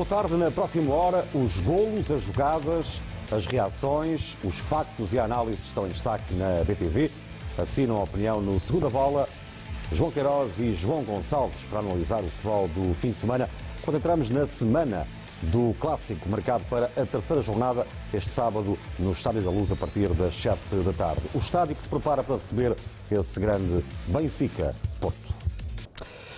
Boa tarde. Na próxima hora, os golos, as jogadas, as reações, os factos e a análise estão em destaque na BTV. Assinam a opinião no Segunda Bola. João Queiroz e João Gonçalves para analisar o futebol do fim de semana, quando entramos na semana do clássico marcado para a terceira jornada este sábado no Estádio da Luz a partir das 7 da tarde. O estádio que se prepara para receber esse grande Benfica-Porto.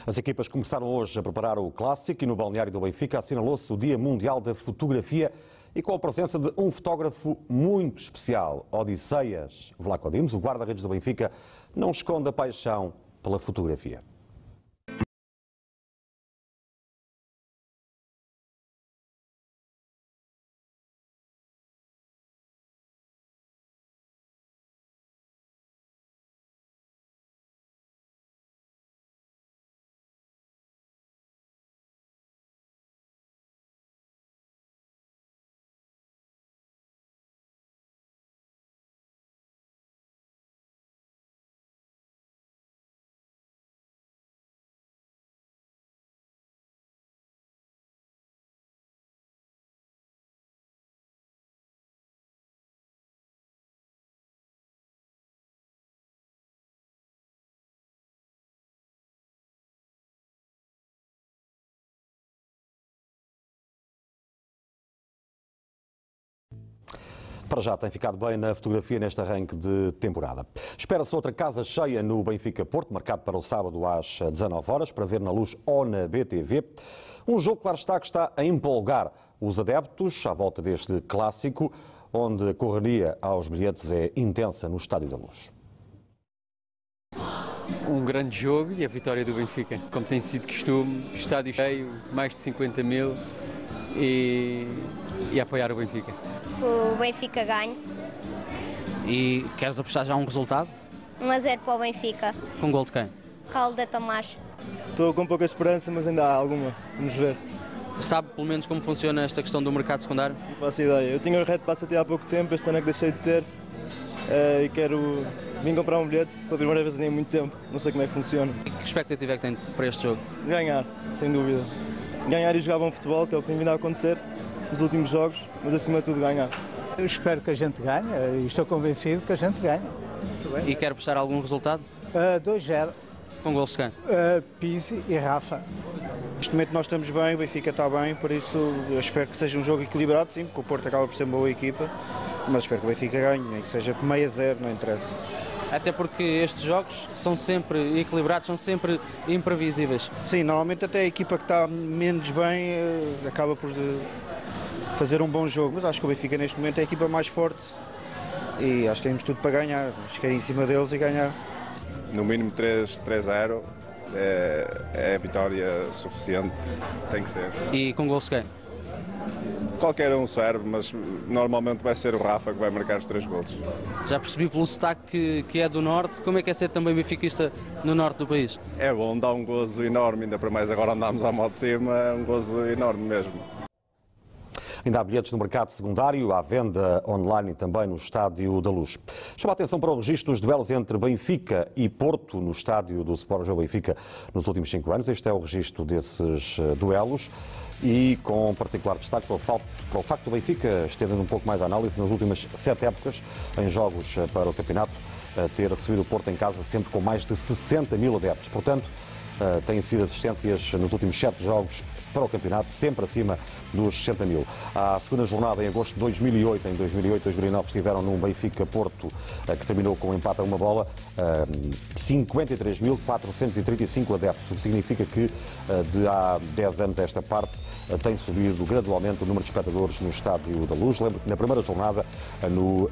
As equipas começaram hoje a preparar o clássico e no balneário do Benfica assinalou-se o Dia Mundial da Fotografia e com a presença de um fotógrafo muito especial, Odisseias Vlaco Dimos, o guarda-redes do Benfica, não esconde a paixão pela fotografia. Para já tem ficado bem na fotografia neste arranque de temporada. Espera-se outra casa cheia no Benfica Porto, marcado para o sábado às 19 horas, para ver na luz ou na BTV. Um jogo, claro está, que está a empolgar os adeptos à volta deste clássico, onde a correria aos bilhetes é intensa no Estádio da Luz. Um grande jogo e a vitória do Benfica. Como tem sido costume, estádio cheio, mais de 50 mil e, e apoiar o Benfica o Benfica ganhe. E queres apostar já um resultado? 1 a 0 para o Benfica. Com gol de quem? Raul da Tomás. Estou com pouca esperança, mas ainda há alguma. Vamos ver. Sabe pelo menos como funciona esta questão do mercado secundário? Não faço ideia. Eu tinha o Red Pass até há pouco tempo, este ano é que deixei de ter uh, e quero vir comprar um bilhete pela primeira vez em muito tempo. Não sei como é que funciona. E que expectativa é que tem para este jogo? Ganhar, sem dúvida. Ganhar e jogar bom futebol, que é o que tem vindo a acontecer nos últimos jogos, mas acima de tudo ganhar. Eu espero que a gente ganhe e estou convencido que a gente ganhe. E quer postar algum resultado? Uh, 2-0. Com gols de quem? Uh, Pizzi e Rafa. Neste momento nós estamos bem, o Benfica está bem, por isso eu espero que seja um jogo equilibrado, sim, porque o Porto acaba por ser uma boa equipa, mas espero que o Benfica ganhe, nem que seja por meia zero, não interessa. Até porque estes jogos são sempre equilibrados, são sempre imprevisíveis. Sim, normalmente até a equipa que está menos bem eh, acaba por fazer um bom jogo, mas acho que o Benfica neste momento é a equipa mais forte e acho que temos tudo para ganhar, que é em cima deles e ganhar. No mínimo 3-0 é, é a vitória suficiente, tem que ser. E com gols quem? Qualquer um serve, mas normalmente vai ser o Rafa que vai marcar os três gols. Já percebi pelo sotaque que, que é do Norte, como é que é ser também benfiquista no Norte do país? É bom, dá um gozo enorme, ainda para mais agora andamos à moto de cima, é um gozo enorme mesmo. Ainda há bilhetes no mercado secundário, à venda online e também no Estádio da Luz. Chama a atenção para o registro dos duelos entre Benfica e Porto no Estádio do Sport João Benfica nos últimos cinco anos. Este é o registro desses eh, duelos e com particular destaque para o, facto, para o facto do Benfica, estendendo um pouco mais a análise, nas últimas sete épocas, em jogos eh, para o campeonato, eh, ter recebido o Porto em casa sempre com mais de 60 mil adeptos. Portanto, têm sido assistências nos últimos sete jogos para o campeonato, sempre acima dos 60 mil. A segunda jornada, em agosto de 2008, em 2008 2009, estiveram num Benfica-Porto, eh, que terminou com um empate a uma bola, 53.435 eh, adeptos, o que significa que eh, de há 10 anos a esta parte tem subido gradualmente o número de espectadores no Estádio da Luz. Lembro que na primeira jornada, no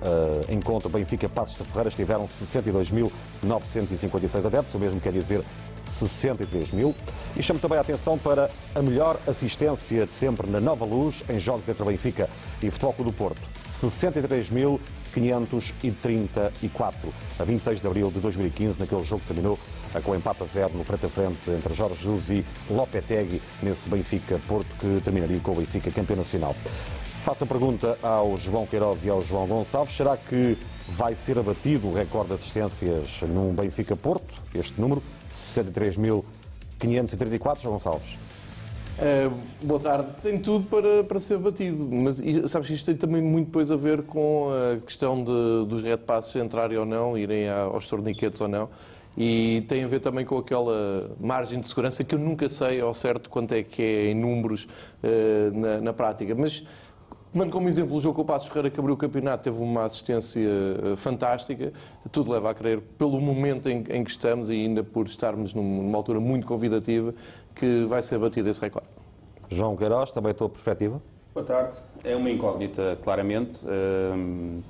encontro Benfica-Passos de Ferreira, estiveram 62.956 adeptos, o mesmo quer dizer 63 mil. E chamo também a atenção para a melhor assistência de sempre na Nova Luz em jogos entre Benfica e Futebol Clube do Porto. 63.534 a 26 de abril de 2015, naquele jogo que terminou com empate a zero no frente a frente entre Jorge Jesus e Lopetegui nesse Benfica-Porto que terminaria com o Benfica campeão nacional. Faço a pergunta ao João Queiroz e ao João Gonçalves. Será que vai ser abatido o recorde de assistências num Benfica-Porto, este número? 63.534, João Gonçalves. Uh, boa tarde. Tem tudo para, para ser batido, mas sabes que isto tem também muito depois a ver com a questão de, dos red passes entrarem ou não, irem aos torniquetes ou não. E tem a ver também com aquela margem de segurança que eu nunca sei ao certo quanto é que é em números uh, na, na prática. Mas Tomando como exemplo o jogo com o Passos Ferreira que abriu o campeonato, teve uma assistência eh, fantástica, tudo leva a crer, pelo momento em, em que estamos e ainda por estarmos numa altura muito convidativa, que vai ser batido esse recorde. João Queiroz, também a tua perspectiva? Boa tarde. É uma incógnita, claramente.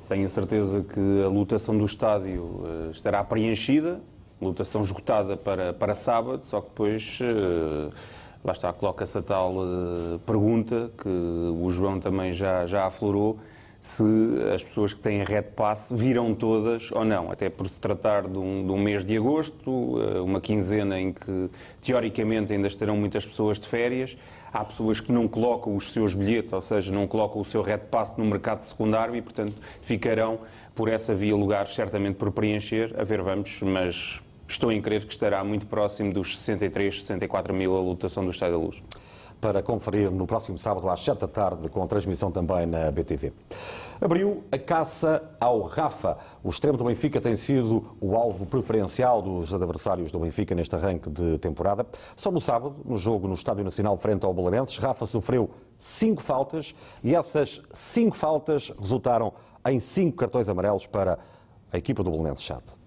tenho a certeza que a lotação do estádio eh, estará preenchida, lotação esgotada para, para sábado, só que depois uh, lá está, coloca-se a tal uh, pergunta que o João também já, já aflorou, se as pessoas que têm Red Pass viram todas ou não, até por se tratar de um, de um mês de agosto, uh, uma quinzena em que teoricamente ainda estarão muitas pessoas de férias. Há pessoas que não colocam os seus bilhetes, ou seja, não colocam o seu Red Pass no mercado secundário e, portanto, ficarão por essa via lugares certamente por preencher. A ver, vamos, mas estou em crer que estará muito próximo dos 63, 64 mil a lotação do Estádio da Luz. Para conferir no próximo sábado às 7 da tarde, com transmissão também na BTV. Abriu a caça ao Rafa. O extremo do Benfica tem sido o alvo preferencial dos adversários do Benfica neste arranque de temporada. Só no sábado, no jogo no Estádio Nacional frente ao Belenenses, Rafa sofreu cinco faltas e essas cinco faltas resultaram em cinco cartões amarelos para a equipa do Belenenses Chade.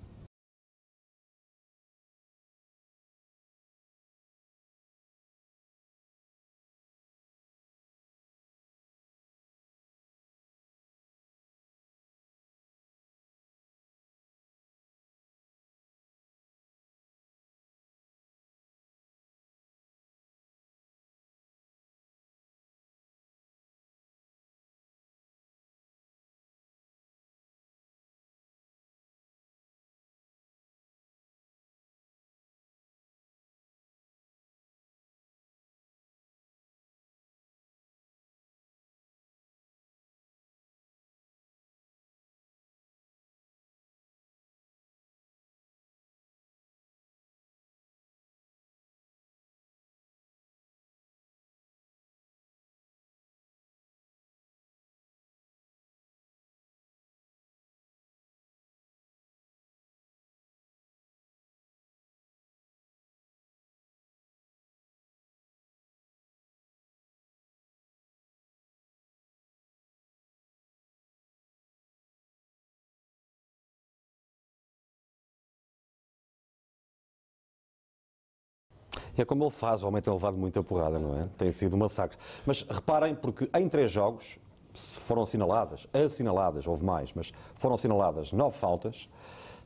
É como ele faz, o homem tem levado muita porrada, não é? Tem sido um massacre. Mas reparem, porque em três jogos foram assinaladas, assinaladas, houve mais, mas foram assinaladas nove faltas,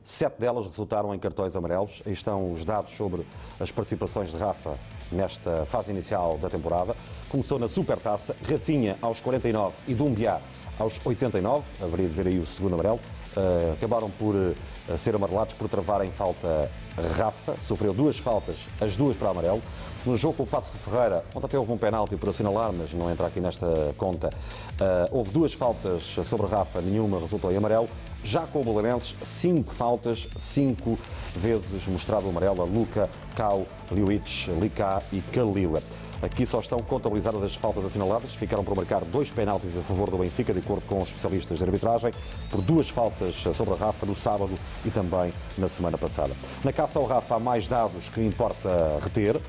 sete delas resultaram em cartões amarelos. Aí estão os dados sobre as participações de Rafa nesta fase inicial da temporada. Começou na Supertaça, Rafinha aos 49 e Dumbiá aos 89, haveria de ver aí o segundo amarelo. Uh, acabaram por uh, ser amarelados por travarem falta Rafa, sofreu duas faltas, as duas para amarelo. No jogo com o Pato de Ferreira, onde até houve um penalti por assinalar, mas não entra aqui nesta conta, uh, houve duas faltas sobre Rafa, nenhuma resultou em amarelo. Já com o Belenenses, cinco faltas, cinco vezes mostrado o amarelo a Luca, Cau, Liuic, Licá e Kalila. Aqui só estão contabilizadas as faltas assinaladas. Ficaram por marcar dois penaltis a favor do Benfica, de acordo com os especialistas de arbitragem, por duas faltas sobre a Rafa no sábado e também na semana passada. Na caça ao Rafa há mais dados que importa reter.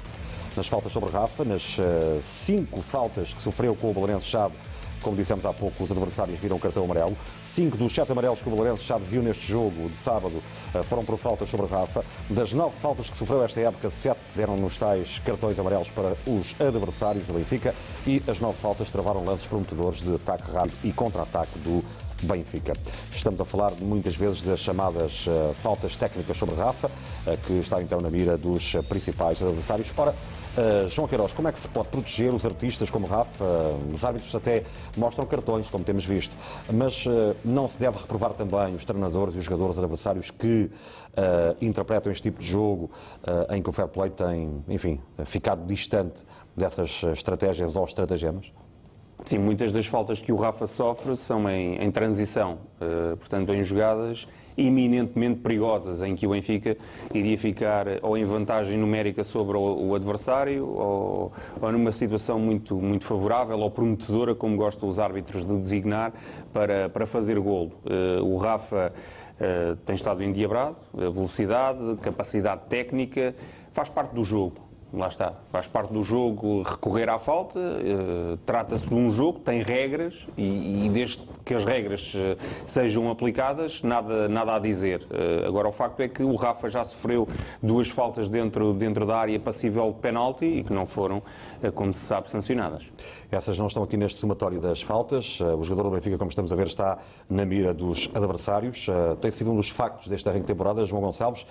Nas faltas sobre Rafa, nas uh, cinco faltas que sofreu com o Belenense Chave como dissemos há pouco, os adversários viram cartão amarelo. Cinco dos sete amarelos que o Valerense já viu neste jogo de sábado eh, foram por faltas sobre Rafa. Das nove faltas que sofreu esta época, sete deram nos tais cartões amarelos para os adversários do Benfica e as nove faltas travaram lances prometedores de ataque rápido e contra-ataque do Benfica. Estamos a falar muitas vezes das chamadas uh, faltas técnicas sobre Rafa, uh, que está então na mira dos principais adversários. Ora, João Queiroz, como é que se pode proteger os artistas como Rafa? os árbitros até mostram cartões, como temos visto, mas não se deve reprovar também os treinadores e os jogadores adversários que interpretam este tipo de jogo em que o fair play tem, enfim, ficado distante dessas estratégias ou estratagemas? Sim, muitas das faltas que o Rafa sofre são em, em transição, uh, portanto, em jogadas eminentemente perigosas, em que o Benfica iria ficar ou em vantagem numérica sobre o, o adversário ou, ou, numa situação muito, muito favorável ou prometedora, como gostam os árbitros de designar, para, para fazer golo. Uh, o Rafa uh, tem estado endiabrado, velocidade, capacidade técnica, faz parte do jogo lá está, faz parte do jogo recorrer à falta, uh, trata-se de um jogo, tem regras e, e, desde que as regras uh, sejam aplicadas, nada, nada a dizer. Uh, agora, o facto é que o Rafa já sofreu duas faltas dentro, dentro da área passível de penalti e que não foram, como se sabe, sancionadas. Essas não estão aqui neste somatório das faltas. o jogador do Benfica, como estamos a ver, está na mira dos adversários. tem sido um dos factos deste arranque de temporada, João Gonçalves.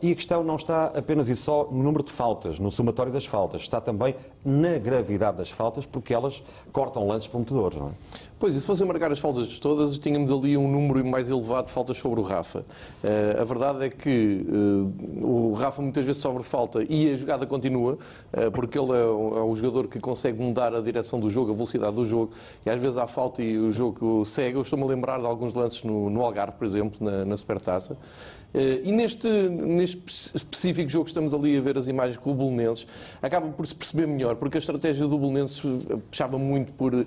e a questão não está apenas e só no número de faltas, no somatório das faltas, está também na gravidade das faltas, porque elas cortam lances prometedores, não é? Pois, e se fossem marcar as faltas todas, tínhamos ali um número mais elevado de faltas sobre o Rafa. Uh, a verdade é que uh, o Rafa muitas vezes sofre falta e a jogada continua, uh, porque ele é o, é o, jogador que consegue mudar a direção do jogo, a velocidade do jogo, e às vezes há falta e o jogo segue. Eu estou-me a lembrar de alguns lances no, no Algarve, por exemplo, na, na Supertaça. Eh, e neste, neste específico jogo que estamos ali a ver as imagens com o Bolonenses, acaba por se perceber melhor, porque a estratégia do Bolonenses puxava muito por uh,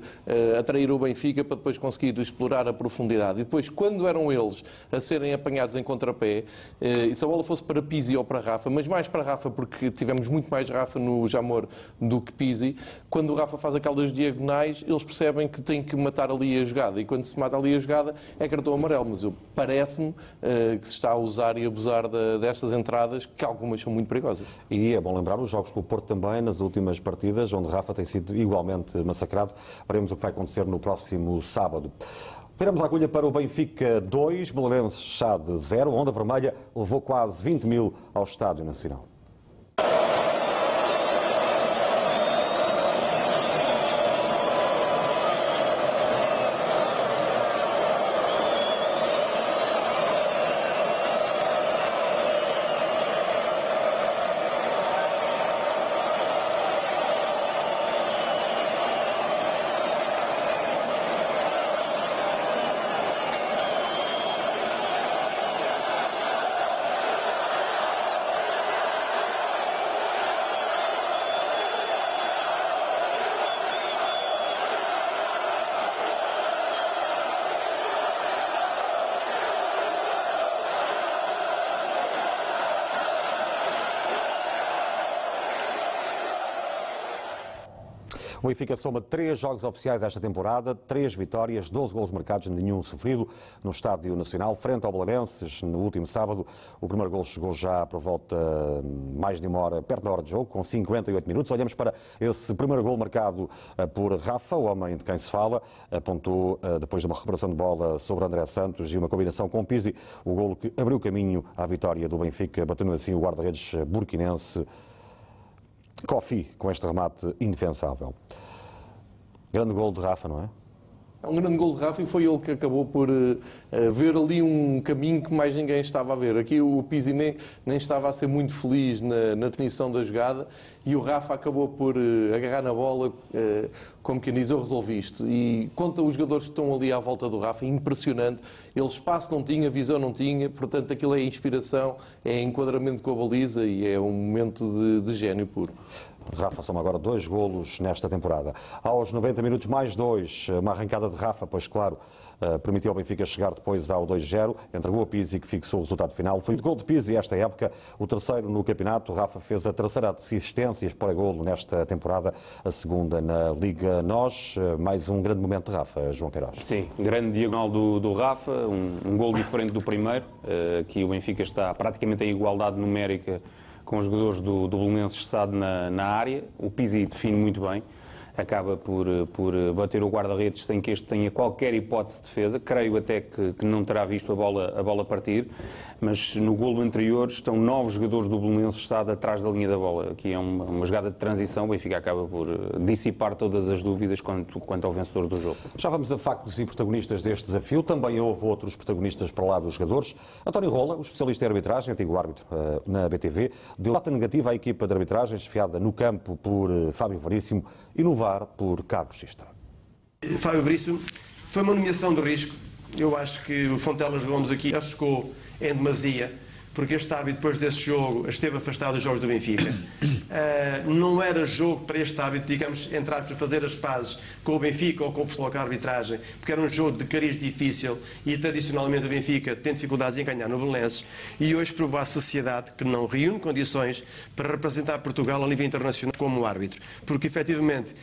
atrair o Benfica para depois conseguir explorar a profundidade. E depois, quando eram eles a serem apanhados em contrapé, uh, e se a bola fosse para Pizzi ou para Rafa, mas mais para Rafa, porque tivemos muito mais Rafa no Jamor do que Pizzi, quando o Rafa faz aquelas diagonais, eles percebem que tem que matar ali a jogada. E quando se mata ali a jogada, é cartão amarelo. Mas parece-me uh, que se está a usar usar e abusar de, destas entradas, que algumas são muito perigosas. E é bom lembrar os jogos com o Porto também, nas últimas partidas, onde Rafa tem sido igualmente massacrado. Veremos o que vai acontecer no próximo sábado. Viramos a agulha para o Benfica 2, Belenenses Chade 0. Onda Vermelha levou quase 20 mil ao Estádio Nacional. O Benfica soma três jogos oficiais esta temporada, três vitórias, 12 gols marcados, nenhum sofrido no Estádio Nacional, frente ao Belenenses, no último sábado. O primeiro gol chegou já por volta mais de uma hora, perto da hora de jogo, com 58 minutos. Olhamos para esse primeiro gol marcado eh, por Rafa, o homem de quem se fala, apontou eh, depois de uma recuperação de bola sobre André Santos e uma combinação com Pizzi, o gol que abriu caminho à vitória do Benfica, batendo assim o guarda-redes burkinense Kofi com este remate indefensável. Grande gol de Rafa, não é? É um grande gol de Rafa e foi ele que acabou por uh, ver ali um caminho que mais ninguém estava a ver. Aqui o Pizzi nem, nem estava a ser muito feliz na, na, definição da jogada e o Rafa acabou por uh, agarrar na bola, uh, como quem diz, eu resolvi isto. E conta os jogadores que estão ali à volta do Rafa, impressionante. Ele espaço não tinha, visão não tinha, portanto aquilo é inspiração, é enquadramento com a baliza e é um momento de, de gênio puro. Rafa soma agora dois golos nesta temporada. Aos 90 minutos, mais dois. Uma arrancada de Rafa, pois claro, eh, permitiu ao Benfica chegar depois ao 2-0, entregou a Pizzi que fixou o resultado final. Foi de gol de Pizzi esta época, o terceiro no campeonato. Rafa fez a terceira assistências para golo nesta temporada, a segunda na Liga Nós. Eh, mais um grande momento de Rafa, João Queiroz. Sim, grande diagonal do, do Rafa, um, um gol diferente do primeiro. Aqui o Benfica está praticamente em igualdade numérica com os jogadores do, do Belenenses na, na área. O Pizzi define muito bem acaba por, por bater o guarda-redes sem que este tenha qualquer hipótese de defesa. Creio até que, que, não terá visto a bola, a bola partir, mas no golo anterior estão nove jogadores do Belenenses Estado atrás da linha da bola. Aqui é uma, uma jogada de transição, o Benfica acaba por dissipar todas as dúvidas quanto, quanto ao vencedor do jogo. Já vamos a factos e protagonistas deste desafio. Também houve outros protagonistas para lá dos jogadores. António Rola, o especialista em arbitragem, antigo árbitro na BTV, deu nota negativa à equipa de arbitragem, esfiada no campo por Fábio Varíssimo e no por Carlos Gistra. Fábio Veríssimo, foi uma nomeação de risco eu acho que o Fontelas Gomes aqui arriscou em demasia, porque este árbitro, depois desse jogo, esteve afastado dos jogos do Benfica. Uh, não era jogo para este árbitro, digamos, entrar para fazer as pazes com o Benfica ou com o futebol, com a arbitragem, porque era um jogo de cariz difícil e tradicionalmente o Benfica tem dificuldades em ganhar no Belenenses e hoje provou à sociedade que não reúne condições para representar Portugal a nível internacional como árbitro, porque efetivamente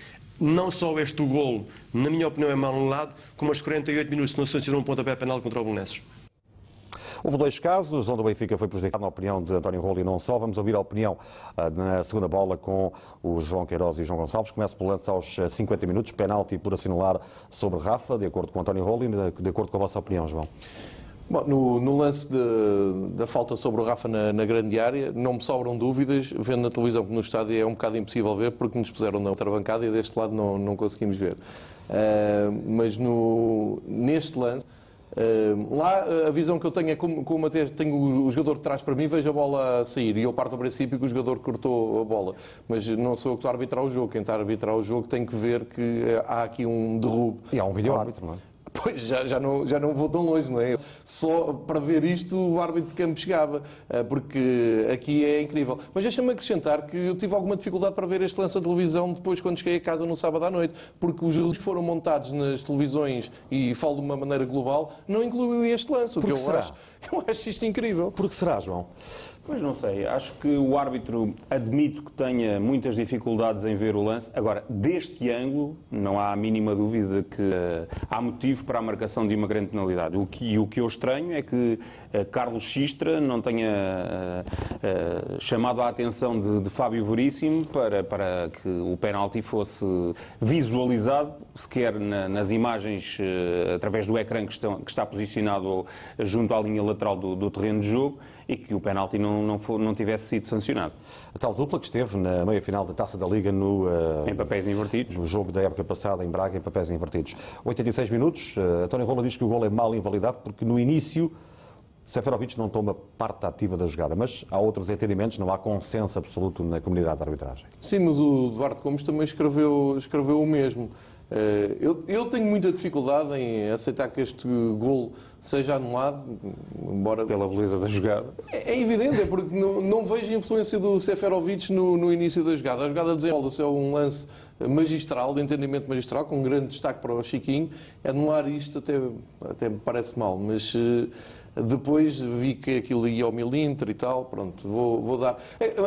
não só este golo, na minha opinião, é mal anulado, como aos 48 minutos não sancionou um pontapé penal contra o Belenenses. Houve dois casos onde o Benfica foi prejudicado, na opinião de António Rolo e não só. Vamos ouvir a opinião uh, na segunda bola com o João Queiroz e João Gonçalves. Começa pelo lance aos 50 minutos, penalti por assinalar sobre Rafa, de acordo com António Rolo e de acordo com a vossa opinião, João. Bom, no, no, lance de, da falta sobre o Rafa na, na, grande área, não me sobram dúvidas. Vendo na televisão que no estádio é um bocado impossível ver, porque nos puseram na outra bancada e deste lado não, não conseguimos ver. Uh, mas no, neste lance, Uh, lá a visão que eu tenho é como, como até tenho o, jogador de trás para mim, vejo a bola sair e eu parto do princípio que o jogador cortou a bola. Mas não sou eu que estou a arbitrar o jogo. Quem está a arbitrar o jogo tem que ver que há aqui um derrubo. E há um vídeo árbitro, não é? Pois, já, já, não, já não vou tão longe, não é? Só para ver isto o árbitro de campo chegava, eh, porque aqui é incrível. Mas deixa-me acrescentar que eu tive alguma dificuldade para ver este lance de televisão depois quando cheguei a casa no sábado à noite, porque os resultados que foram montados nas televisões, e falo de uma maneira global, não incluiu este lance. O que eu será? acho, eu acho isto incrível. Por que será, João? Pois não sei, acho que o árbitro admito que tenha muitas dificuldades em ver o lance. Agora, deste ângulo, não há a mínima dúvida que uh, há motivo para a marcação de uma grande penalidade. O que, o que eu estranho é que Carlos Xistra não tenha uh, chamado a atenção de, de, Fábio Veríssimo para, para que o penalti fosse visualizado, sequer na, nas imagens através do ecrã que, estão, que, está posicionado junto à linha lateral do, do terreno de jogo e que o penalti não, não, for, não tivesse sido sancionado. A tal dupla que esteve na meia-final da Taça da Liga no... Uh, em papéis invertidos. No jogo da época passada em Braga, em papéis invertidos. 86 minutos, uh, António Rola diz que o gol é mal invalidado porque no início Seferovic não toma parte ativa da jogada, mas há outros entendimentos, não há consenso absoluto na comunidade de arbitragem. Sim, mas o Duarte Gomes também escreveu, escreveu o mesmo. Eh, eu, eu, tenho muita dificuldade em aceitar que este gol seja anulado, embora... Pela beleza da jogada. É, é evidente, é porque não, não vejo influência do Seferovic no, no início da jogada. A jogada desenrola-se é um lance magistral, de entendimento magistral, com um grande destaque para o Chiquinho. Anular isto até, até me parece mal, mas... Uh, depois vi que aquilo ia ao milímetro e tal, pronto, vou, vou dar.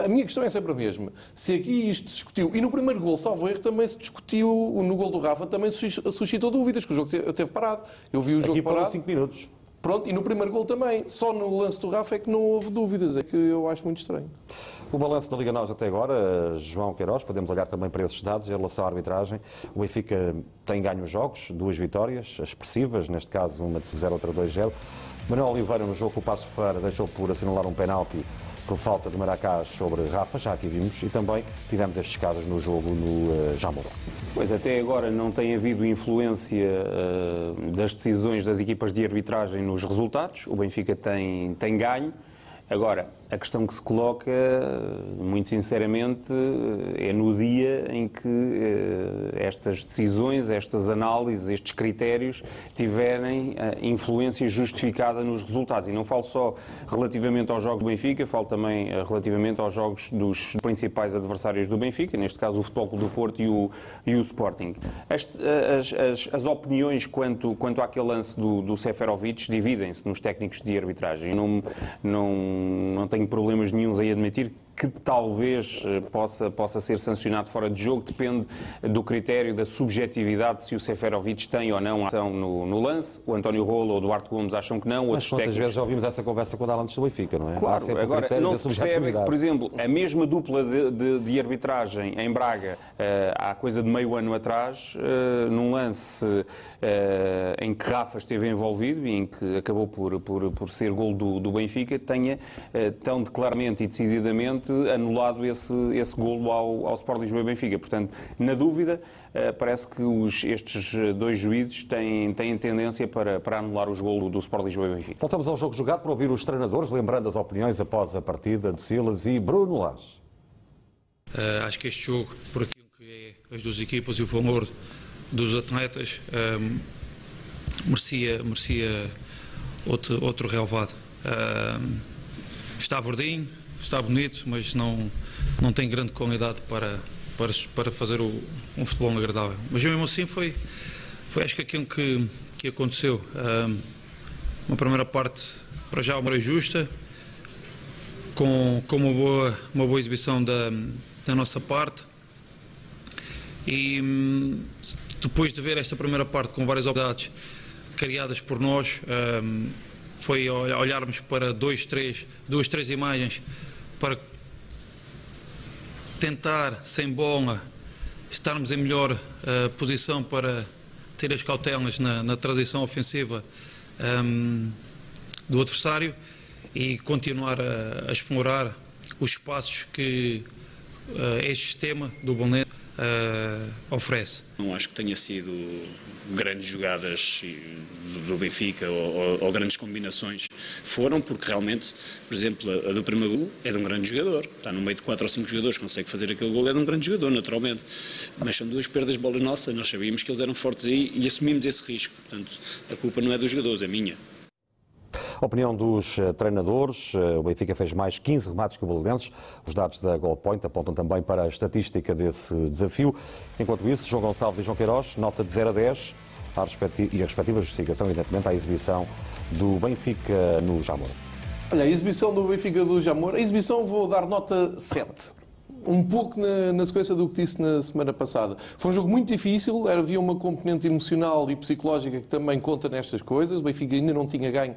A minha questão é sempre a mesma. Se aqui isto se discutiu, e no primeiro gol, salvo erro, também se discutiu, no gol do Rafa, também suscitou dúvidas, que o jogo teve parado. Eu vi o jogo aqui parado. Aqui 5 minutos. Pronto, e no primeiro gol também. Só no lance do Rafa é que não houve dúvidas, é que eu acho muito estranho. O balanço da Liga Nós até agora, João Queiroz, podemos olhar também para esses dados em relação à arbitragem. O Benfica tem ganho jogos, duas vitórias expressivas, neste caso uma de 0, outra 2-0. Manuel Oliveira, no jogo com o Passo Ferreira, deixou por assinalar um penalti por falta de Maracás sobre Rafa, já aqui vimos, e também tivemos estes casos no jogo no uh, Jamor. Pois até agora não tem havido influência uh, das decisões das equipas de arbitragem nos resultados. O Benfica tem, tem ganho. Agora, a questão que se coloca, muito sinceramente, é no dia em que eh, estas decisões, estas análises, estes critérios tiverem eh, influência justificada nos resultados. E não falo só relativamente aos jogos do Benfica, falo também eh, relativamente aos jogos dos principais adversários do Benfica, neste caso o Futebol Clube do Porto e o, e o Sporting. As, as, as, opiniões quanto, quanto àquele lance do, do Seferovic dividem-se nos técnicos de arbitragem. Não, não, não tenho problemas nenhums em admitir que talvez eh, possa, possa ser sancionado fora de jogo, depende do critério da subjetividade se o Seferovic tem ou não ação no, no lance. O António Rolo ou o Duarte Gomes acham que não. Mas quantas técnicos... vezes já ouvimos essa conversa com o Alan do Benfica, não é? Claro, agora não se percebe que, por exemplo, a mesma dupla de, de, de arbitragem em Braga uh, há coisa de meio ano atrás, uh, num lance uh, em que Rafa esteve envolvido e em que acabou por, por, por ser gol do, do Benfica, tenha tão claramente e decididamente anulado esse, esse golo ao, ao Sport Lisboa e Benfica. Portanto, na dúvida, uh, parece que os, estes dois juízes têm, têm tendência para, para anular os golos do Sport Lisboa e Benfica. Voltamos ao jogo jogado para ouvir os treinadores, lembrando as opiniões após a partida de Silas e Bruno Lage. Uh, acho que este jogo, por aquilo que é as duas equipas e o valor dos atletas, um, merecia, merecia outro, outro relevado. Uh, está verdinho, está bonito, mas não, não tem grande qualidade para, para, para fazer o, um futebol agradável. Mas mesmo assim foi, foi acho que aquilo que, que aconteceu. Uh, uma primeira parte, para já, uma justa, com, com uma, boa, uma boa exibição da, da nossa parte. E hum, depois de ver esta primeira parte com várias oportunidades criadas por nós, um, foi olharmos para dois, três, duas, três imagens para tentar, sem bola, estarmos em melhor uh, posição para ter as cautelas na, na transição ofensiva um, do adversário e continuar a, a explorar os espaços que uh, este sistema do Bolonense uh, oferece. Não acho que tenha sido grandes jogadas do Benfica ou, ou, grandes combinações. Foram porque realmente, por exemplo, a, do primeiro gol é de um grande jogador. Está no meio de quatro ou cinco jogadores, consegue fazer aquele gol, é de um grande jogador, naturalmente. Mas são duas perdas de bola nossa. Nós sabíamos que eles eram fortes aí e assumimos esse risco. Portanto, a culpa não é dos jogadores, é minha. A opinião dos eh, treinadores, eh, o Benfica fez mais 15 remates que o Belenenses. Os dados da Goalpoint apontam também para a estatística desse desafio. Enquanto isso, João Gonçalves e João Queiroz, nota de 0 a 10 e a respectiva justificação, evidentemente, à exibição do Benfica no Jamor. Olha, a exibição do Benfica do Jamor, a exibição vou dar nota 7 um pouco na, na, sequência do que disse na semana passada. Foi um jogo muito difícil, havia uma componente emocional e psicológica que também conta nestas coisas. O Benfica ainda não tinha ganho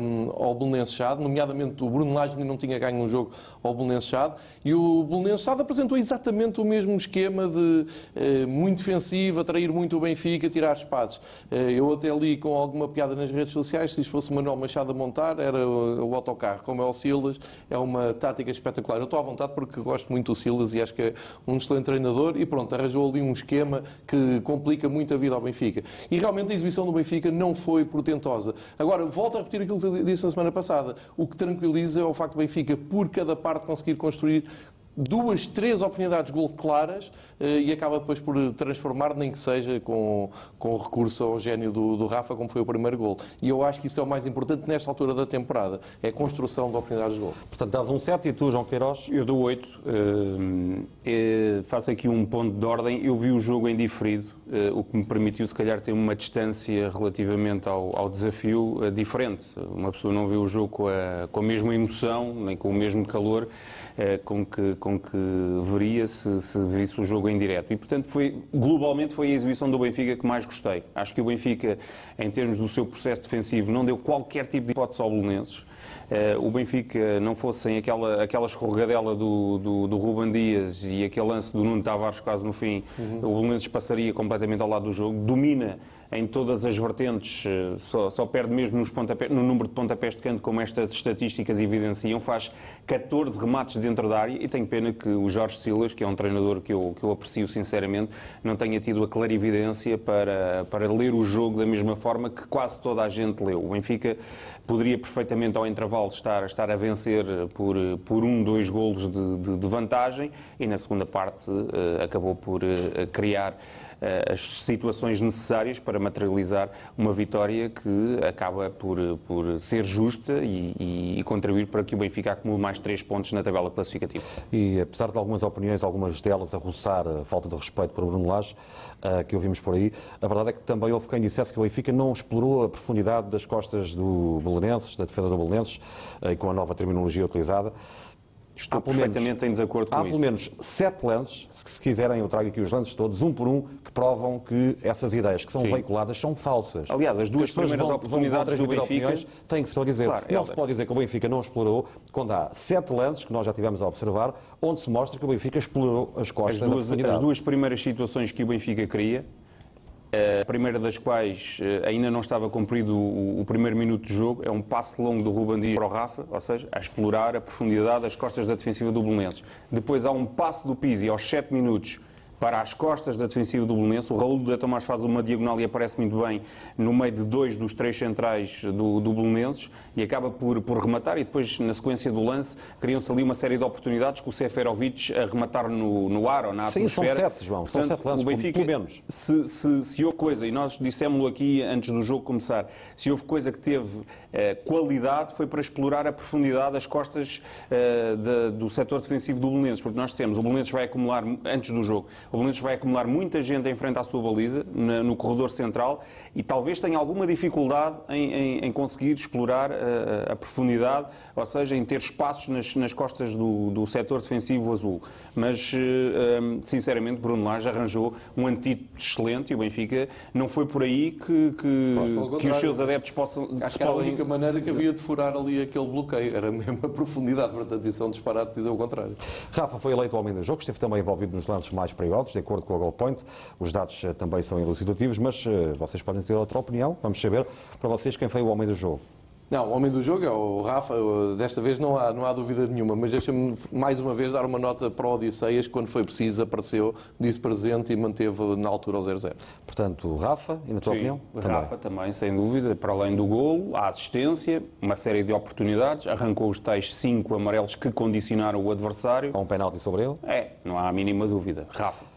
um, ao Belenenses Chade, nomeadamente o Bruno Lage ainda não tinha ganho um jogo ao Belenenses Chade, e o Belenenses Chade apresentou exatamente o mesmo esquema de uh, muito defensivo, atrair muito o Benfica, tirar espaços. Uh, eu até li com alguma piada nas redes sociais, se isto fosse Manuel Machado a montar, era o, o autocarro, como é o Silas, é uma tática espetacular. Eu estou à vontade porque gosto muito muito o Silas e acho que é um excelente treinador e pronto, arranjou ali um esquema que complica muito a vida ao Benfica. E realmente a exibição do Benfica não foi portentosa. Agora, volto a repetir aquilo que disse na semana passada. O que tranquiliza é o facto do Benfica, por cada parte, conseguir construir duas, três oportunidades de gol claras eh, e acaba depois por transformar, nem que seja com, com recurso ao gênio do, do Rafa, como foi o primeiro gol. E eu acho que isso é o mais importante nesta altura da temporada, é a construção de oportunidades de gol. Portanto, dás um 7 e tu, João Queiroz? Eu dou 8. Uh, eh, faço aqui um ponto de ordem. Eu vi o jogo em diferido, o que me permitiu, se calhar, ter uma distância relativamente ao, ao desafio uh, diferente. Uma pessoa não vê o jogo com a, com a mesma emoção, nem com o mesmo calor. Eh, com, que, com que veria se, se visse o jogo em direto. E, portanto, foi, globalmente foi a exibição do Benfica que mais gostei. Acho que o Benfica, em termos do seu processo defensivo, não deu qualquer tipo de hipótese ao Belenenses. Uh, o Benfica não fosse aquela, aquela escorregadela do, do, do Ruben Dias e aquele lance do Nuno Tavares quase no fim, uhum. o Belenenses passaria completamente ao lado do jogo. Domina em todas as vertentes, eh, só, só perde mesmo no número de pontapés de canto, como estas estatísticas evidenciam, faz 14 remates dentro da área e tenho pena que o Jorge Silas, que é um treinador que eu, que eu aprecio sinceramente, não tenha tido a clarividência para, para ler o jogo da mesma forma que quase toda a gente leu. O Benfica poderia perfeitamente ao intervalo estar, estar a vencer por, por um, dois golos de, de, de vantagem e na segunda parte uh, acabou por uh, criar eh, as situações necessárias para materializar uma vitória que acaba por, por ser justa e, e, contribuir para que o Benfica acumule mais três pontos na tabela classificativa. E apesar de algumas opiniões, algumas delas a roçar a falta de respeito por Bruno Lage, uh, que ouvimos por aí, a verdade é que também houve quem dissesse que o Benfica não explorou a profundidade das costas do Belenenses, da defesa do Belenenses, uh, e com a nova terminologia utilizada. Estou há perfeitamente menos, em desacordo com há isso. Há pelo menos sete lances, se, se quiserem eu trago aqui os lances todos, um por um, provam que essas ideias que são Sim. veiculadas são falsas. Aliás, as duas as primeiras vão, oportunidades vão do Benfica... Opiniões, tem que se dizer. Claro, não é se pode dizer que o Benfica não explorou, quando há sete lances, que nós já tivemos a observar, onde se mostra que o Benfica explorou as costas as duas, da As duas primeiras situações que o Benfica cria, eh, a primeira das quais eh, ainda não estava cumprido o, primeiro minuto de jogo, é um passe longo do Ruben Dias para o Rafa, ou seja, a explorar a profundidade das costas da defensiva do Belenenses. Depois há um passe do Pizzi aos 7 minutos para as costas da defensiva do Belenenses. O Raul de Tomás faz uma diagonal e aparece muito bem no meio de dois dos três centrais do, do Belenenses e acaba por, por rematar. E depois, na sequência do lance, criam-se ali uma série de oportunidades com o Seferovic a rematar no, no ar ou na Sim, são atmosfera. sete, João, são Portanto, sete lances, o Benfica, pelo menos. Se, se, se houve coisa, e nós dissemos-lo aqui antes do jogo começar, se houve coisa que teve eh, qualidade foi para explorar a profundidade das costas eh, da- do setor defensivo do Belenenses, porque nós dissemos, o Belenenses vai acumular, antes do jogo, o Belenenses vai acumular muita gente em frente à sua baliza, no corredor central, e talvez tenha alguma dificuldade em, em- em conseguir explorar eh, a profundidade, ou seja, em ter espaços nas, nas costas do, do setor defensivo azul. Mas, eh, eh, sinceramente, Bruno Lage arranjou um antídoto excelente e o Benfica não foi por aí que, que, que os seus adeptos possam, Acho que era a única maneira que havia de furar ali aquele bloqueio, era mesmo a profundidade, portanto, isso é um disparate dizer o contrário. Rafa foi eleito o homem do jogo, esteve também envolvido nos lances mais perigosos, de acordo com a Goal Point. Os dados eh, também são elucidativos, mas eh, vocês podem ter outra opinião. Vamos saber para vocês quem foi o homem do jogo. Não, o homem do jogo é o Rafa, desta vez não há, não há dúvida nenhuma, mas deixa-me mais uma vez dar uma nota para o Odisseias, que quando foi preciso apareceu, disse presente e manteve na altura o 0-0. Portanto, o Rafa, e na tua Sim, opinião? Rafa também, sem dúvida, para além do golo, a assistência, uma série de oportunidades, arrancou os tais cinco amarelos que condicionaram o adversário. Com um penalti sobre ele? É, não há a mínima dúvida. Rafa.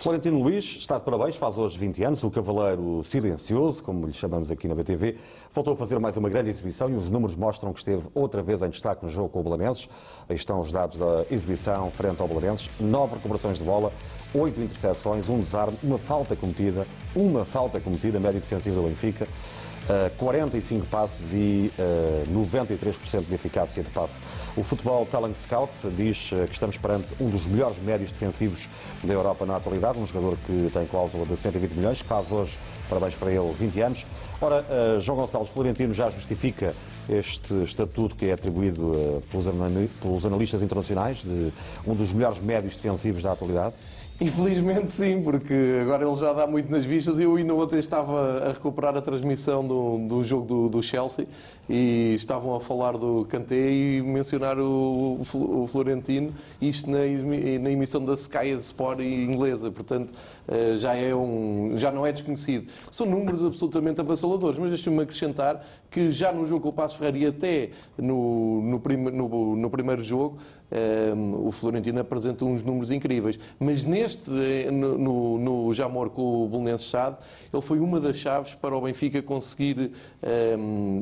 Florentino Luís está de parabéns, faz hoje 20 anos, o cavaleiro silencioso, como lhe chamamos aqui na BTV, voltou a fazer mais uma grande exibição e os números mostram que esteve outra vez em destaque no jogo com o Belenenses. Aí estão os dados da exibição frente ao Belenenses, nove recuperações de bola, oito interseções, um desarme, uma falta cometida, uma falta cometida, médio defensivo do Benfica. Uh, 45 passos e uh, 93% de eficácia de passe. O Futebol Talent Scout diz uh, que estamos perante um dos melhores médios defensivos da Europa na atualidade, um jogador que tem cláusula de 120 milhões, que faz hoje, parabéns para ele, 20 anos. Ora, uh, João Gonçalves Florentino já justifica este estatuto que é atribuído anali- pelos analistas internacionais de um dos melhores médios defensivos da atualidade. Infelizmente sim, porque agora ele já dá muito nas vistas. Eu ainda ontem estava a recuperar a transmissão do, do jogo do, do Chelsea e estavam a falar do Kanté e mencionar o, o Florentino, isto na, na emissão da Sky Sport inglesa, portanto já, é um, já não é desconhecido. São números absolutamente avassaladores, mas deixa-me acrescentar que já no jogo com o Passo Ferreira e até no, no, prime- no- no primeiro jogo, eh, o Florentino apresenta uns números incríveis. Mas neste, eh, no, no, Jamor com o Belenenses Sade, ele foi uma das chaves para o Benfica conseguir eh,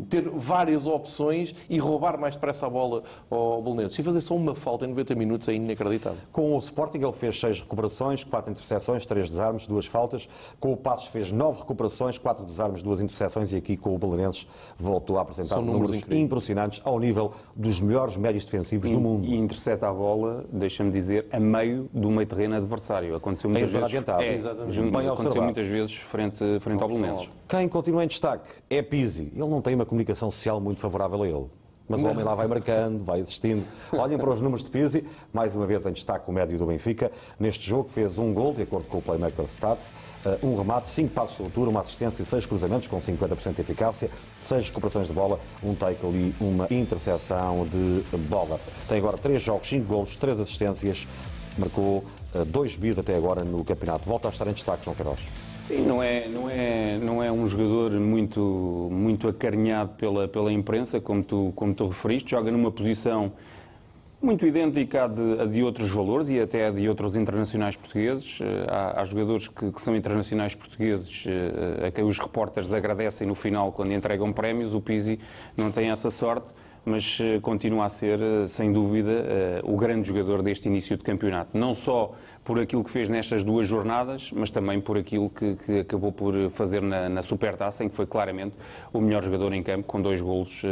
ter várias opções e roubar mais depressa a bola ao Belenenses. E fazer só uma falta em 90 minutos é inacreditável. Com o Sporting ele fez seis recuperações, quatro interseções, três desarmes, duas faltas. Com o Passos fez nove recuperações, quatro desarmes, duas interseções e aqui com o Belenenses voltou a apresentar São números números, impressionantes ao nível dos melhores médios defensivos do mundo. E intercepta a bola, deixa-me dizer, a meio do meio terreno adversário. Aconteceu muitas Em zona vezes. É, Exatamente. Bem aconteceu observado. muitas vezes frente, frente ao Belenenses. Quem continua em destaque é Pizzi. Ele não tem uma comunicação social muito favorável a ele. Mas o homem lá vai marcando, vai existindo. Olhem para os números de Pizzi, mais uma vez em destaque o médio do Benfica. Neste jogo fez um gol, de acordo com o Playmaker Stats, eh, um remate, cinco passos de altura, uma assistência e seis cruzamentos com 50% de eficácia, seis recuperações de bola, um tackle e uma interseção de bola. Tem agora três jogos, cinco golos, três assistências, marcou eh, dois bis até agora no campeonato. Volta a estar em destaque, João Queiroz. Sim, não é, não é, não é um jogador muito, muito acarinhado pela, pela imprensa, como tu, como tu referiste. Joga numa posição muito idêntica à de, a de outros valores e até a de outros internacionais portugueses. Eh, Há, há jogadores que, que são internacionais portugueses eh, a quem os repórteres agradecem no final quando entregam prémios. O Pizzi não tem essa sorte. Mas eh, continua a ser, eh, sem dúvida, eh, o grande jogador deste início de campeonato. Não só por aquilo que fez nestas duas jornadas, mas também por aquilo que, que acabou por fazer na, na Supertaça, em que foi claramente o melhor jogador em campo, com dois golos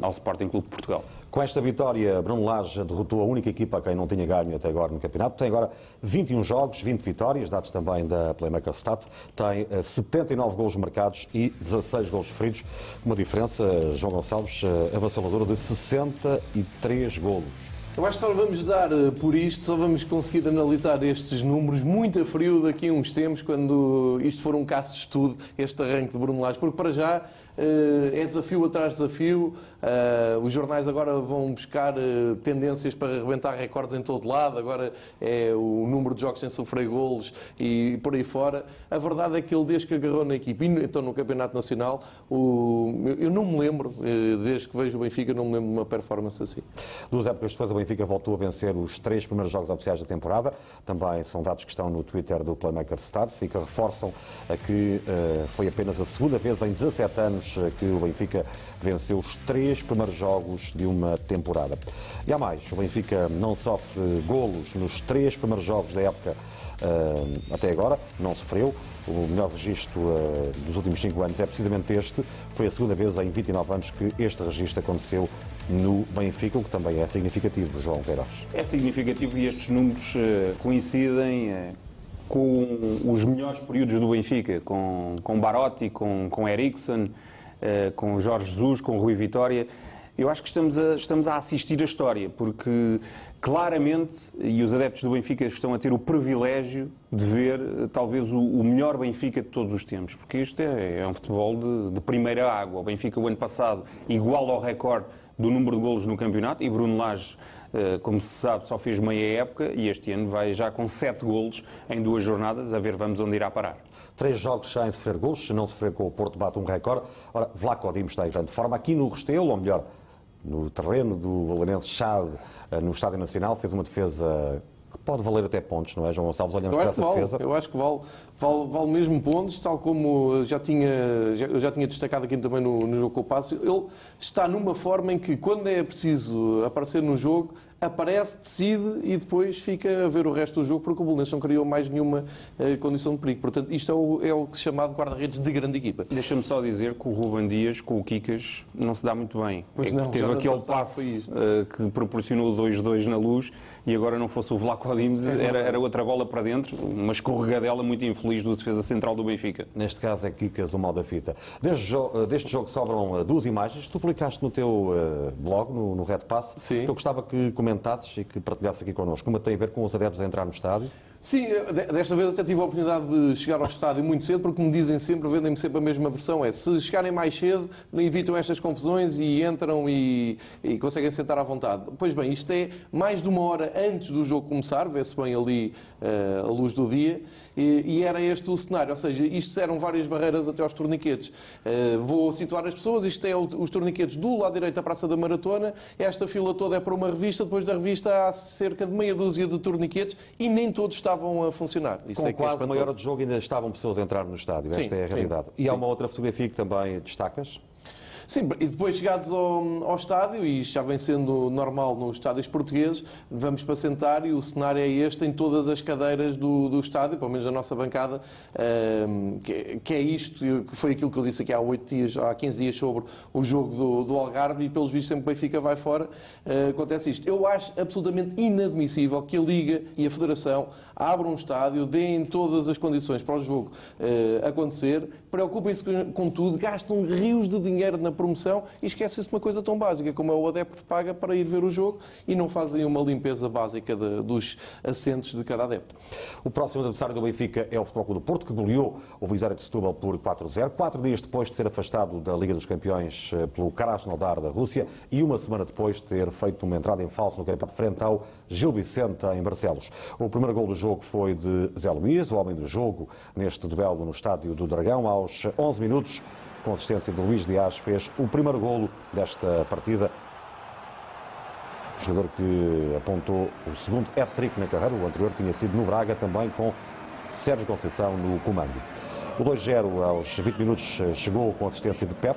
ao Sporting Clube de Portugal. Com esta vitória, Bruno Lage derrotou a única equipa a quem não tinha ganho até agora no campeonato. Tem agora 21 jogos, 20 vitórias, dados também da Playmaker Stat. Tem eh, 79 golos marcados e 16 golos feridos. Uma diferença, João Gonçalves, eh, avassaladora de 63 golos. Eu acho que só vamos dar eh, por isto, só vamos conseguir analisar estes números muito a frio daqui a uns tempos, quando isto for um caso de estudo, este arranque de Bruno Lage, porque para já eh, é desafio atrás de desafio. Eh, os jornais agora vão buscar eh, tendências para arrebentar recordes em todo lado. Agora é o número de jogos sem sofrer golos e por aí fora. A verdade é que ele, desde que agarrou na equipe, e então no Campeonato Nacional, eu não me lembro, eh, desde que vejo o Benfica, não me lembro de uma performance assim. Duas épocas depois, o Benfica voltou a vencer os três primeiros jogos oficiais da temporada. Também são dados que estão no Twitter do Playmaker Stats e que reforçam a que eh, foi apenas a segunda vez em 17 anos que o Benfica venceu os três primeiros jogos de uma temporada. E há mais, o Benfica não sofre golos nos três primeiros jogos da época eh, até agora, não sofreu. O melhor registro eh, dos últimos cinco anos é precisamente este. Foi a segunda vez em 29 anos que este registro aconteceu no Benfica, o que também é significativo, João Queiroz. É significativo e estes números eh, coincidem com os melhores períodos do Benfica, com, com Barotti, com, com Eriksen, com Jorge Jesus, com Rui Vitória. Eu acho que estamos a, estamos a assistir a história, porque claramente, e os adeptos do Benfica estão a ter o privilégio de ver eh, talvez o, o melhor Benfica de todos os tempos, porque isto é, é um futebol de, de primeira água. O Benfica, o ano passado, igual ao recorde do número de golos no campeonato, e Bruno Lage, eh, como se sabe, só fez meia época, e este ano vai já com sete golos em duas jornadas, a ver vamos onde irá parar. Três jogos sem sofrer golos, se não sofrer com o Porto bate um recorde. Ora, Vlaco Dimos está em grande forma aqui no Restelo, ou melhor, no terreno do Valenense Chade, eh, no Estádio Nacional, fez uma defesa que pode valer até pontos, não é, João Gonçalves? Olhamos para essa vale, defesa. eu acho que vale, vale, vale mesmo pontos, tal como já tinha, já, eu já tinha destacado aqui também no, no jogo com o Passo. Ele está numa forma em que, quando é preciso aparecer no jogo, aparece, decide e depois fica a ver o resto do jogo, porque o Bolonense não criou mais nenhuma eh, condição de perigo. Portanto, isto é o, é o que se chama de guarda-redes de grande equipa. Deixa-me só dizer que o Ruben Dias com o Kikas não se dá muito bem. Pois é não, teve aquele passe eh, que proporcionou o 2-2 na luz e agora não fosse o Vlaco Dimos, era, era outra bola para dentro, uma escorregadela muito infeliz do defesa central do Benfica. Neste caso é Kikas, o mal da fita. Deste, jo eh, deste jogo sobram eh, duas imagens que tu publicaste no teu eh, blog, no, no Red Pass, que eu gostava que comentasses e que partilhasses aqui connosco. Uma tem a ver com os adeptos a entrar no estádio. Sim, de- desta vez até tive a oportunidade de chegar ao estádio muito cedo, porque me dizem sempre, vendem-me sempre a mesma versão, é se chegarem mais cedo, evitam estas confusões e entram e, e conseguem sentar à vontade. Pois bem, isto é mais de uma hora antes do jogo começar, vê-se bem ali eh, a luz do dia, e, e era este o cenário, ou seja, isto eram várias barreiras até aos torniquetes. Eh, vou situar as pessoas, isto é o- os torniquetes do lado direito da Praça da Maratona, esta fila toda é para uma revista, depois da revista há cerca de meia dúzia de torniquetes e nem todos estavam a funcionar. Isso com é é quase espantoso. hora de jogo ainda estavam pessoas a entrar no estádio. Sim, Esta é a sim, realidade. E há sim. uma outra fotografia que também destacas. Sim, e depois chegados ao, ao estádio, e já vem sendo normal nos estádios portugueses, vamos para sentar e o cenário é este em todas as cadeiras do, do estádio, pelo menos da nossa bancada, ehm, que, que é isto, que foi aquilo que eu disse aqui há, 8 dias, há 15 dias sobre o jogo do, do Algarve e pelos vistos sempre o Benfica vai fora, eh, acontece isto. Eu acho absolutamente inadmissível que a Liga e a Federação abram um estádio, deem todas as condições para o jogo eh, acontecer, preocupem-se com, com tudo, gastam rios de dinheiro na promoção e esquecem-se de uma coisa tão básica como é o adepto paga para ir ver o jogo e não fazem uma limpeza básica de- dos assentos de cada adepto. O próximo adversário do Benfica é o Futebol Clube do Porto, que goleou o Vitória de Setúbal por 4-0, quatro dias depois de ser afastado da Liga dos Campeões eh, pelo Krasnodar da Rússia e uma semana depois de ter feito uma entrada em falso no campeonato frente ao Gil Vicente em Barcelos. O primeiro gol do jogo foi de Zé Luís, o homem do jogo, neste duelo no Estádio do Dragão, aos 11 minutos, com assistência de Luís Dias, fez o primeiro golo desta partida. Jogador que apontou o segundo hat-trick na carreira, o anterior tinha sido no Braga, também com Sérgio Conceição no comando. O 2-0 aos 20 minutos chegou com assistência de Pep.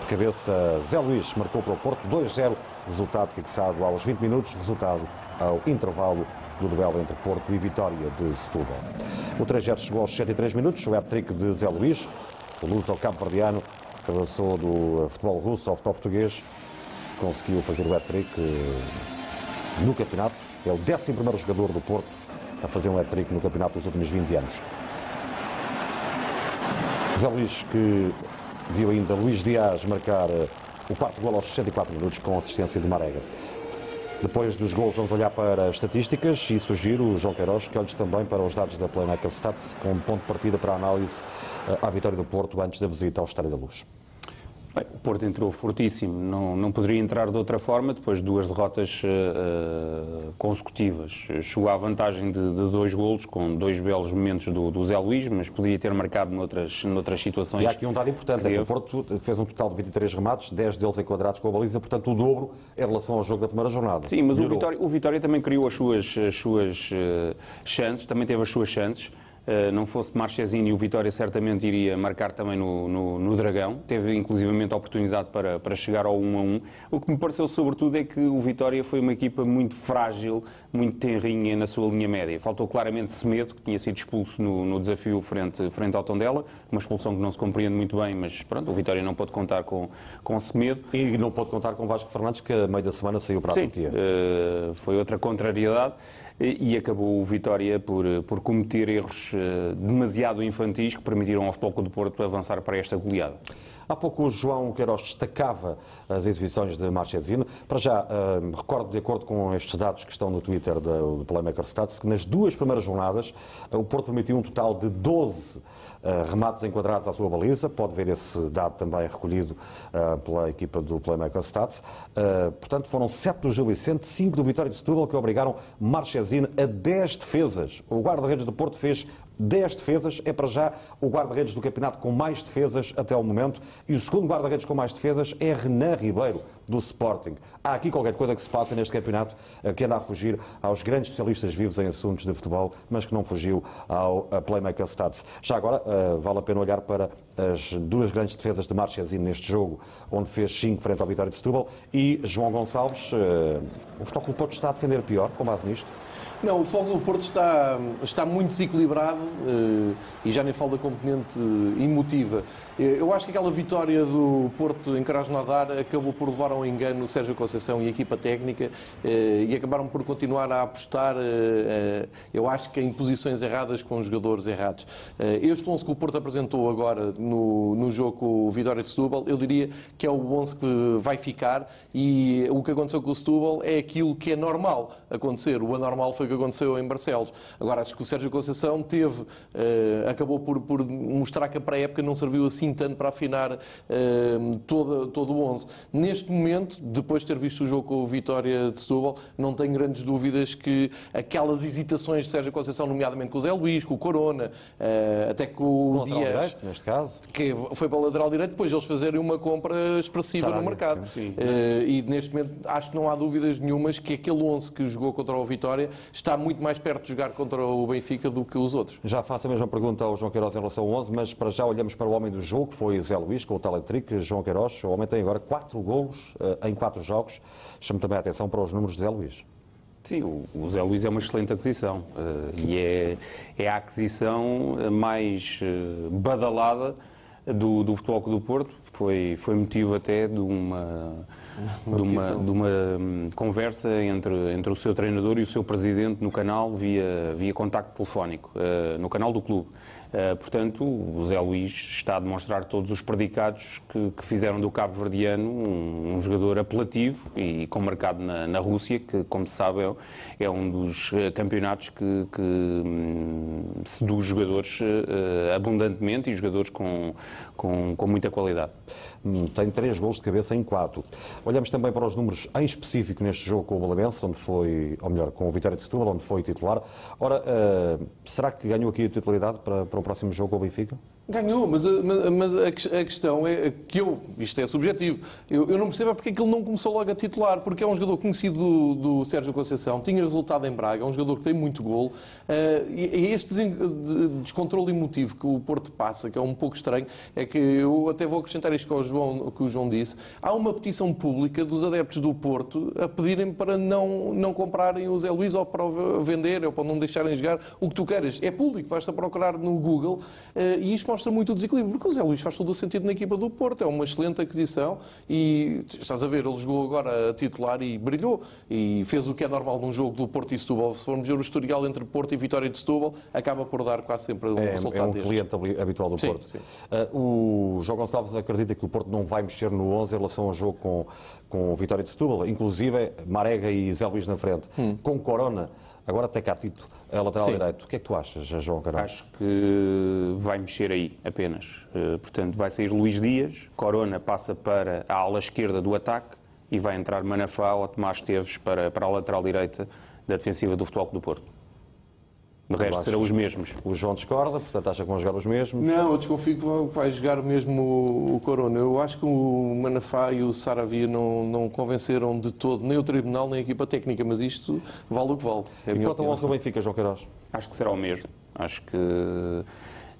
De cabeça, Zé Luís marcou para o Porto 2-0, resultado fixado aos 20 minutos, resultado ao intervalo do duelo entre Porto e Vitória de Setúbal. O 3-0 chegou aos 63 minutos, o hat-trick de Zé Luís, o luso cabo-verdiano, que avançou do eh, futebol russo ao futebol português, conseguiu fazer o hat-trick eh, no campeonato. É o 11 jogador do Porto a fazer um hat-trick no campeonato dos últimos 20 anos. José Luís, que viu ainda Luís Dias marcar eh, o quarto gol aos 64 minutos com assistência de Marega. Depois dos gols, vamos olhar para as estatísticas e sugiro o João Queiroz que olhes também para os dados da Playmaker Stats como ponto de partida para a análise eh, à vitória do Porto antes da visita ao Estádio da Luz. Bem, o Porto entrou fortíssimo, não, não poderia entrar de outra forma depois de duas derrotas uh, consecutivas. Chegou à vantagem de, de, dois golos, com dois belos momentos do, do Zé Luís, mas podia ter marcado noutras, noutras situações. E há aqui um dado importante, é que o Porto fez um total de 23 remates, 10 deles enquadrados com a baliza, portanto o dobro em relação ao jogo da primeira jornada. Sim, mas o Vitória, o Vitória, também criou as suas, as suas uh, chances, também teve as suas chances. Uh, não fosse Marchesini, o Vitória certamente iria marcar também no, no, no, Dragão. Teve inclusivamente a oportunidade para, para chegar ao 1 a 1. O que me pareceu sobretudo é que o Vitória foi uma equipa muito frágil, muito tenrinha na sua linha média. Faltou claramente Semedo, que tinha sido expulso no, no desafio frente, frente ao Tondela, uma expulsão que não se compreende muito bem, mas pronto, o Vitória não pode contar com, com Semedo. E não pode contar com Vasco Fernandes, que a meio da semana saiu para a Sim, Turquia. Uh, foi outra contrariedade e acabou o Vitória por, por cometer erros uh, demasiado infantis que permitiram ao Futebol do Porto avançar para esta goleada. Há pouco o João Queiroz destacava as exibições de Marchesino. Para já, uh, recordo, de acordo com estes dados que estão no Twitter do, Playmaker Stats, que nas duas primeiras jornadas uh, o Porto permitiu um total de 12 Uh, remates enquadrados à sua baliza, pode ver esse dado também recolhido pela equipa do Playmaker Stats. Portanto, foram 7 do Gil Vicente, 5 do Vitória de Setúbal, que obrigaram Marchesino a 10 defesas. O guarda-redes do Porto fez 10 defesas, é para já o guarda-redes do campeonato com mais defesas até ao momento. E o segundo guarda-redes com mais defesas é Renan Ribeiro, do Sporting. Há aqui qualquer coisa que se passa neste campeonato eh, que anda a fugir aos grandes especialistas vivos em assuntos de futebol, mas que não fugiu ao Playmaker Stats. Já agora, eh, vale a pena olhar para as duas grandes defesas de Marchesino neste jogo, onde fez 5 frente ao Vitória de Setúbal, e João Gonçalves, eh, o Futebol Porto está a defender pior, com base nisto? Não, o Futebol do Porto está, está muito desequilibrado uh, e já nem falo da componente emotiva. Eu acho que aquela vitória do Porto em Krasnodar acabou por levar ao engano o Sérgio Conceição e a equipa técnica e acabaram por continuar a apostar, eu acho que em posições erradas com jogadores errados. Este 11 que o Porto apresentou agora no, no jogo Vitória de Setúbal, eu diria que é o 11 que vai ficar e o que aconteceu com o Setúbal é aquilo que é normal acontecer. O anormal foi que aconteceu em Barcelos. Agora, acho que o Sérgio Conceição teve, uh, acabou por, por, mostrar que a pré-época não serviu assim tanto para afinar uh, todo, todo o 11. Neste momento, depois de ter visto o jogo com o Vitória de Setúbal, não tenho grandes dúvidas que aquelas hesitações de Sérgio Conceição, nomeadamente com o Zé Luís, com o Corona, uh, até com o Dias, direito, neste caso, que foi para o lateral direito, depois eles fazerem uma compra expressiva no mercado. Sim. e neste momento acho que não há dúvidas nenhumas que aquele 11 que jogou contra o Vitória está muito mais perto de jogar contra o Benfica do que os outros. Já faço a mesma pergunta ao João Queiroz em relação ao 11, mas para já olhamos para o homem do jogo, que foi Zé Luís, com o Teletric. João Queiroz, o homem tem agora 4 golos uh, em 4 jogos. Chamo também a atenção para os números de Zé Luís. Sim, o Zé Luís é uma excelente aquisição uh, e é, é a aquisição mais uh, badalada do, do Futebol Clube do Porto. Foi, foi motivo até de uma de uma, de uma hum, conversa entre, entre o seu treinador e o seu presidente no canal via, via contacto telefónico, uh, no canal do clube. Uh, portanto, o Zé Luís está a demonstrar todos os predicados que, que fizeram do Cabo Verdeano um, um, jogador apelativo e com mercado na, na Rússia, que, como se sabe, é, é um dos uh, campeonatos que, que um, seduz jogadores abundantemente e jogadores com, com, com muita qualidade. Hum, tem três gols de cabeça em quatro. Olhamos também para os números em específico neste jogo com o Belenenses, onde foi, ou melhor, com o Vitória de Setúbal, onde foi titular. Ora, será que ganhou aqui a titularidade para, para o próximo jogo com o Benfica? Ganhou, mas, mas, mas a, questão é que eu, isto é subjetivo, eu, eu não percebo é porque é que ele não começou logo a titular, porque é um jogador conhecido do, do Sérgio Conceição, tinha resultado em Braga, é um jogador que tem muito gol, uh, e, e este descontrole emotivo que o Porto passa, que é um pouco estranho, é que eu até vou acrescentar isto que o João, que o João disse, há uma petição pública dos adeptos do Porto a pedirem para não, não comprarem o Zé Luís ou para o vender ou para não deixarem jogar o que tu queres. É público, basta procurar no Google uh, e isto mostra mostra muito o desequilíbrio, porque o Zé Luís faz todo o sentido na equipa do Porto, é uma excelente aquisição e estás a ver, ele jogou agora a titular e brilhou e fez o que é normal num jogo do Porto e Setúbal. Se formos ver o historial entre Porto e Vitória de Setúbal, acaba por dar quase sempre um é, resultado É um destes. cliente habitual do sim, Porto. Sim. Uh, o João Gonçalves acredita que o Porto não vai mexer no 11 em relação ao jogo com, com Vitória de Setúbal, inclusive Marega e Zé Luís na frente. Hum. Com Corona, Agora até cá Tito, a lateral Sim. direito. O que é que tu achas, João Carvalho? Acho que vai mexer aí apenas. Eh, Portanto, vai sair Luís Dias, Corona passa para a ala esquerda do ataque e vai entrar Manafá ou Tomás Teves para, para a lateral direita da defensiva do Futebol Clube do Porto. De resto, achas? serão os mesmos. O João discorda, portanto acha que vão jogar os mesmos. Não, eu desconfio que vai- vai jogar mesmo o- o Corona. Eu acho que o Manafá e o Saravia não, não convenceram de todo nem o Tribunal nem a equipa técnica, mas isto vale o que vale. É a E quanto ao opinião. 11 do Benfica, João Queiroz? Acho que será o mesmo. Acho que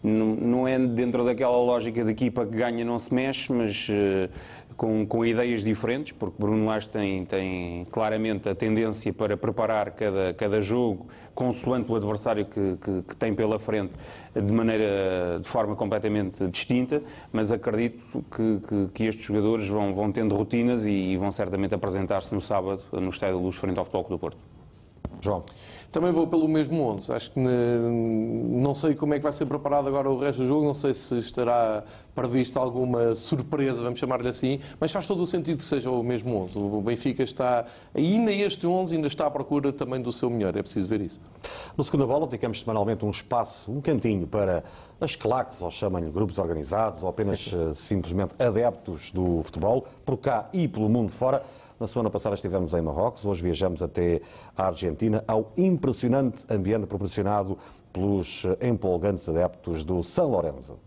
não, não é dentro daquela lógica de equipa que ganha não se mexe, mas eh, com, com ideias diferentes, porque Bruno Lage tem, tem claramente a tendência para preparar cada, cada jogo consoante o adversário que, que- que tem pela frente de maneira, de forma completamente distinta, mas acredito que, que- que estes jogadores vão, vão tendo rotinas e, e vão certamente apresentar-se no sábado no Estádio da Luz frente ao Futebol Clube do Porto. João. Também vou pelo mesmo 11. Acho que não sei como é que vai ser preparado agora o resto do jogo, não sei se estará prevista alguma surpresa, vamos chamar-lhe assim, mas faz todo o sentido que seja o mesmo 11. O Benfica está, ainda este 11, ainda está à procura também do seu melhor, é preciso ver isso. No Segunda Bola, dedicamos semanalmente um espaço, um cantinho para as claques, ou chamam-lhe grupos organizados, ou apenas eh, simplesmente adeptos do futebol, por cá e pelo mundo fora. Na semana passada estivemos em Marrocos, hoje viajamos até a Argentina, ao impressionante ambiente proporcionado pelos empolgantes adeptos do São Lourenço.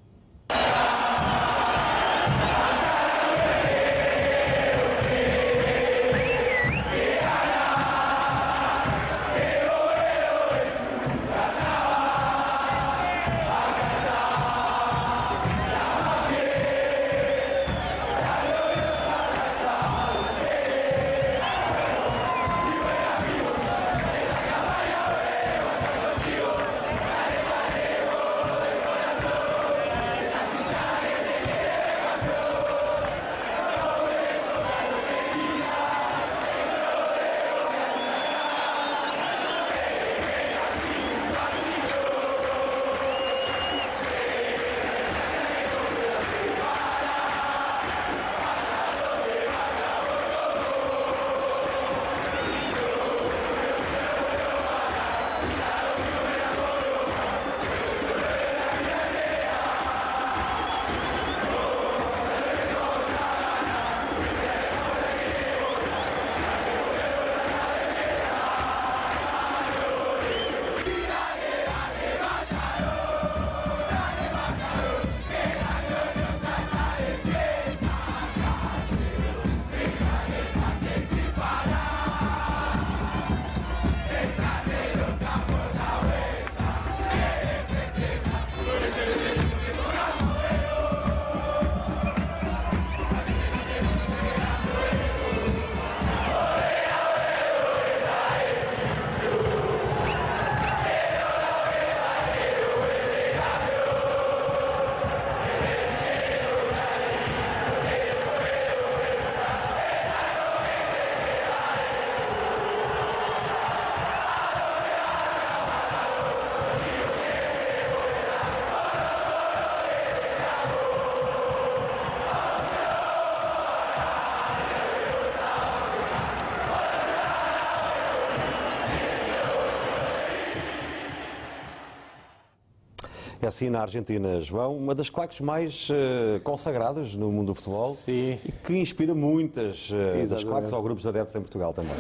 Assim na Argentina, João, uma das claques mais eh, consagradas no mundo do futebol Sim. e que inspira muitas eh, das claques ou grupos adeptos em Portugal também.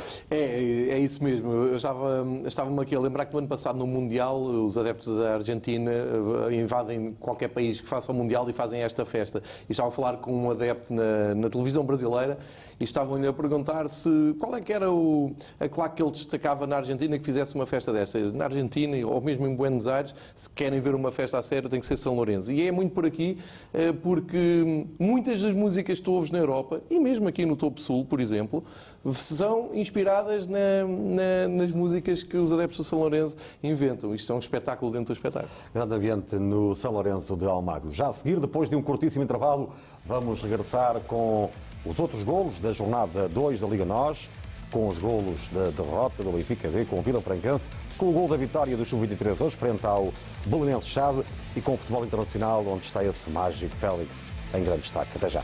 Isso mesmo. Eu estava, estava-me aqui a lembrar que no ano passado no Mundial os adeptos da Argentina eh, invadem qualquer país que faça o Mundial e fazem esta festa. E estava a falar com um adepto na, na televisão brasileira e estavam-lhe a perguntar se qual é que era o, a claque que ele destacava na Argentina que fizesse uma festa desta. Na Argentina ou mesmo em Buenos Aires, se querem ver uma festa a sério, tem que ser São Lourenço. E é muito por aqui, eh, porque muitas das músicas que tu ouves na Europa, e mesmo aqui no Topo Sul, por exemplo, são inspiradas na- na- nas músicas que os adeptos do São Lourenço inventam. Isto é um espetáculo dentro do espetáculo. Grande ambiente no São Lourenço de Almagro. Já a seguir, depois de um curtíssimo intervalo, vamos regressar com os outros golos da jornada 2 da Liga NOS, com os golos da derrota do Benfica B com o Vila Franquense, com o gol da vitória do Sub-23 hoje frente ao Belenense Chade e com o futebol internacional, onde está esse mágico Félix em grande destaque. Até já.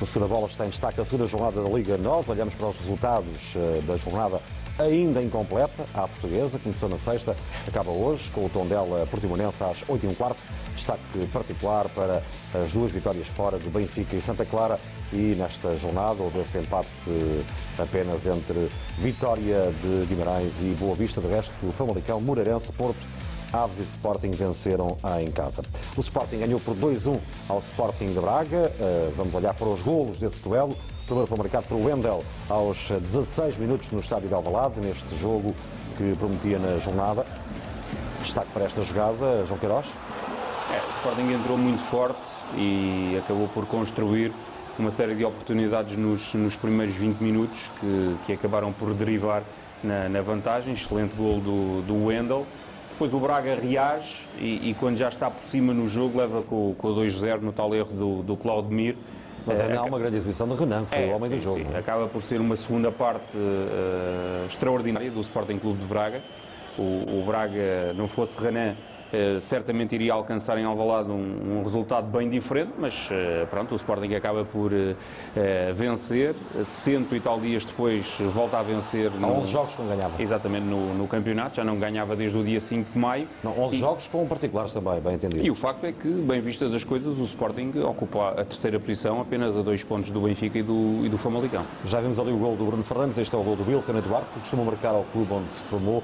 No segunda bola está em destaque a segunda jornada da Liga Nós. Olhamos para os resultados eh, da jornada ainda incompleta. A portuguesa começou na sexta, acaba hoje com o Tondela Portimonense às 8 h quarto. Destaque particular para as duas vitórias fora de Benfica e Santa Clara. E nesta jornada houve esse empate eh, apenas entre Vitória de Guimarães e Boa Vista. De resto, o Famalicão, Moreirense, Porto Aves e Sporting venceram em casa. O Sporting ganhou por 2-1 ao Sporting de Braga. Uh, vamos olhar para os golos desse duelo. O primeiro foi marcado por Wendel aos 16 minutos no estádio de Alvalade, neste jogo que prometia na jornada. Destaque para esta jogada, João Queiroz. É, o Sporting entrou muito forte e acabou por construir uma série de oportunidades nos, nos primeiros 20 minutos que, que acabaram por derivar na, na vantagem. Excelente gol do, do Wendel depois o Braga reage e, e, quando já está por cima no jogo leva com, com o 2-0 no tal erro do, do Claudemir. Mas ainda é, há uma grande exibição de Renan, que foi é, o homem sim, do jogo. Sim. Acaba por ser uma segunda parte uh, extraordinária do Sporting Clube de Braga. O, o Braga, não fosse Renan, Uh, certamente iria alcançar em Alvalade um, um resultado bem diferente, mas uh, pronto, o Sporting acaba por uh, vencer, cento e tal dias depois volta a vencer. Há 11 jogos que não ganhava. Exatamente, no, no, campeonato, já não ganhava desde o dia 5 de maio. Não, 11 e, jogos com particulares também, bem entendido. E o facto é que, bem vistas as coisas, o Sporting ocupa a terceira posição apenas a dois pontos do Benfica e do, e do Famalicão. Já vimos ali o gol do Bruno Fernandes, este é o gol do Wilson Eduardo, que costuma marcar ao clube onde se formou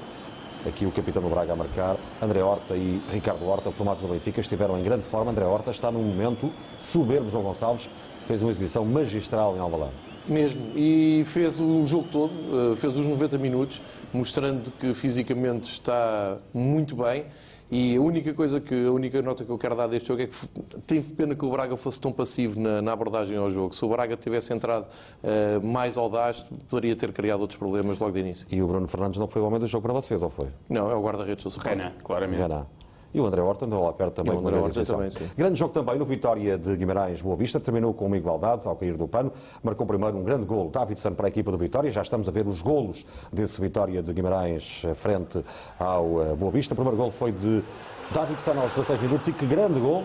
aqui o capitão do Braga a marcar. André Horta e Ricardo Horta, formados no Benfica, estiveram em grande forma. André Horta está num momento soberbo. João Gonçalves fez uma exibição magistral em Alvalade. Mesmo, e fez o jogo todo, eh, fez os 90 minutos, mostrando que fisicamente está muito bem e a única coisa que, a única nota que eu quero dar deste jogo é que tive pena que o Braga fosse tão passivo na, na abordagem ao jogo. Se o Braga tivesse entrado uh, mais audaz, poderia ter criado outros problemas logo de início. E o Bruno Fernandes não foi o homem do jogo para vocês, ou foi? Não, é o guarda-redes do Sporting. Renan, claramente. Renan. E o André Horta andou lá perto também. E o André Horta também, sim. Grande jogo também no Vitória de Guimarães Boa Vista, terminou com uma igualdade ao cair do pano, marcou primeiro um grande gol Davidson para a equipa do Vitória, já estamos a ver os golos desse Vitória de Guimarães eh, frente ao eh, Boa Vista. O primeiro gol foi de Davidson aos 16 minutos e que grande gol,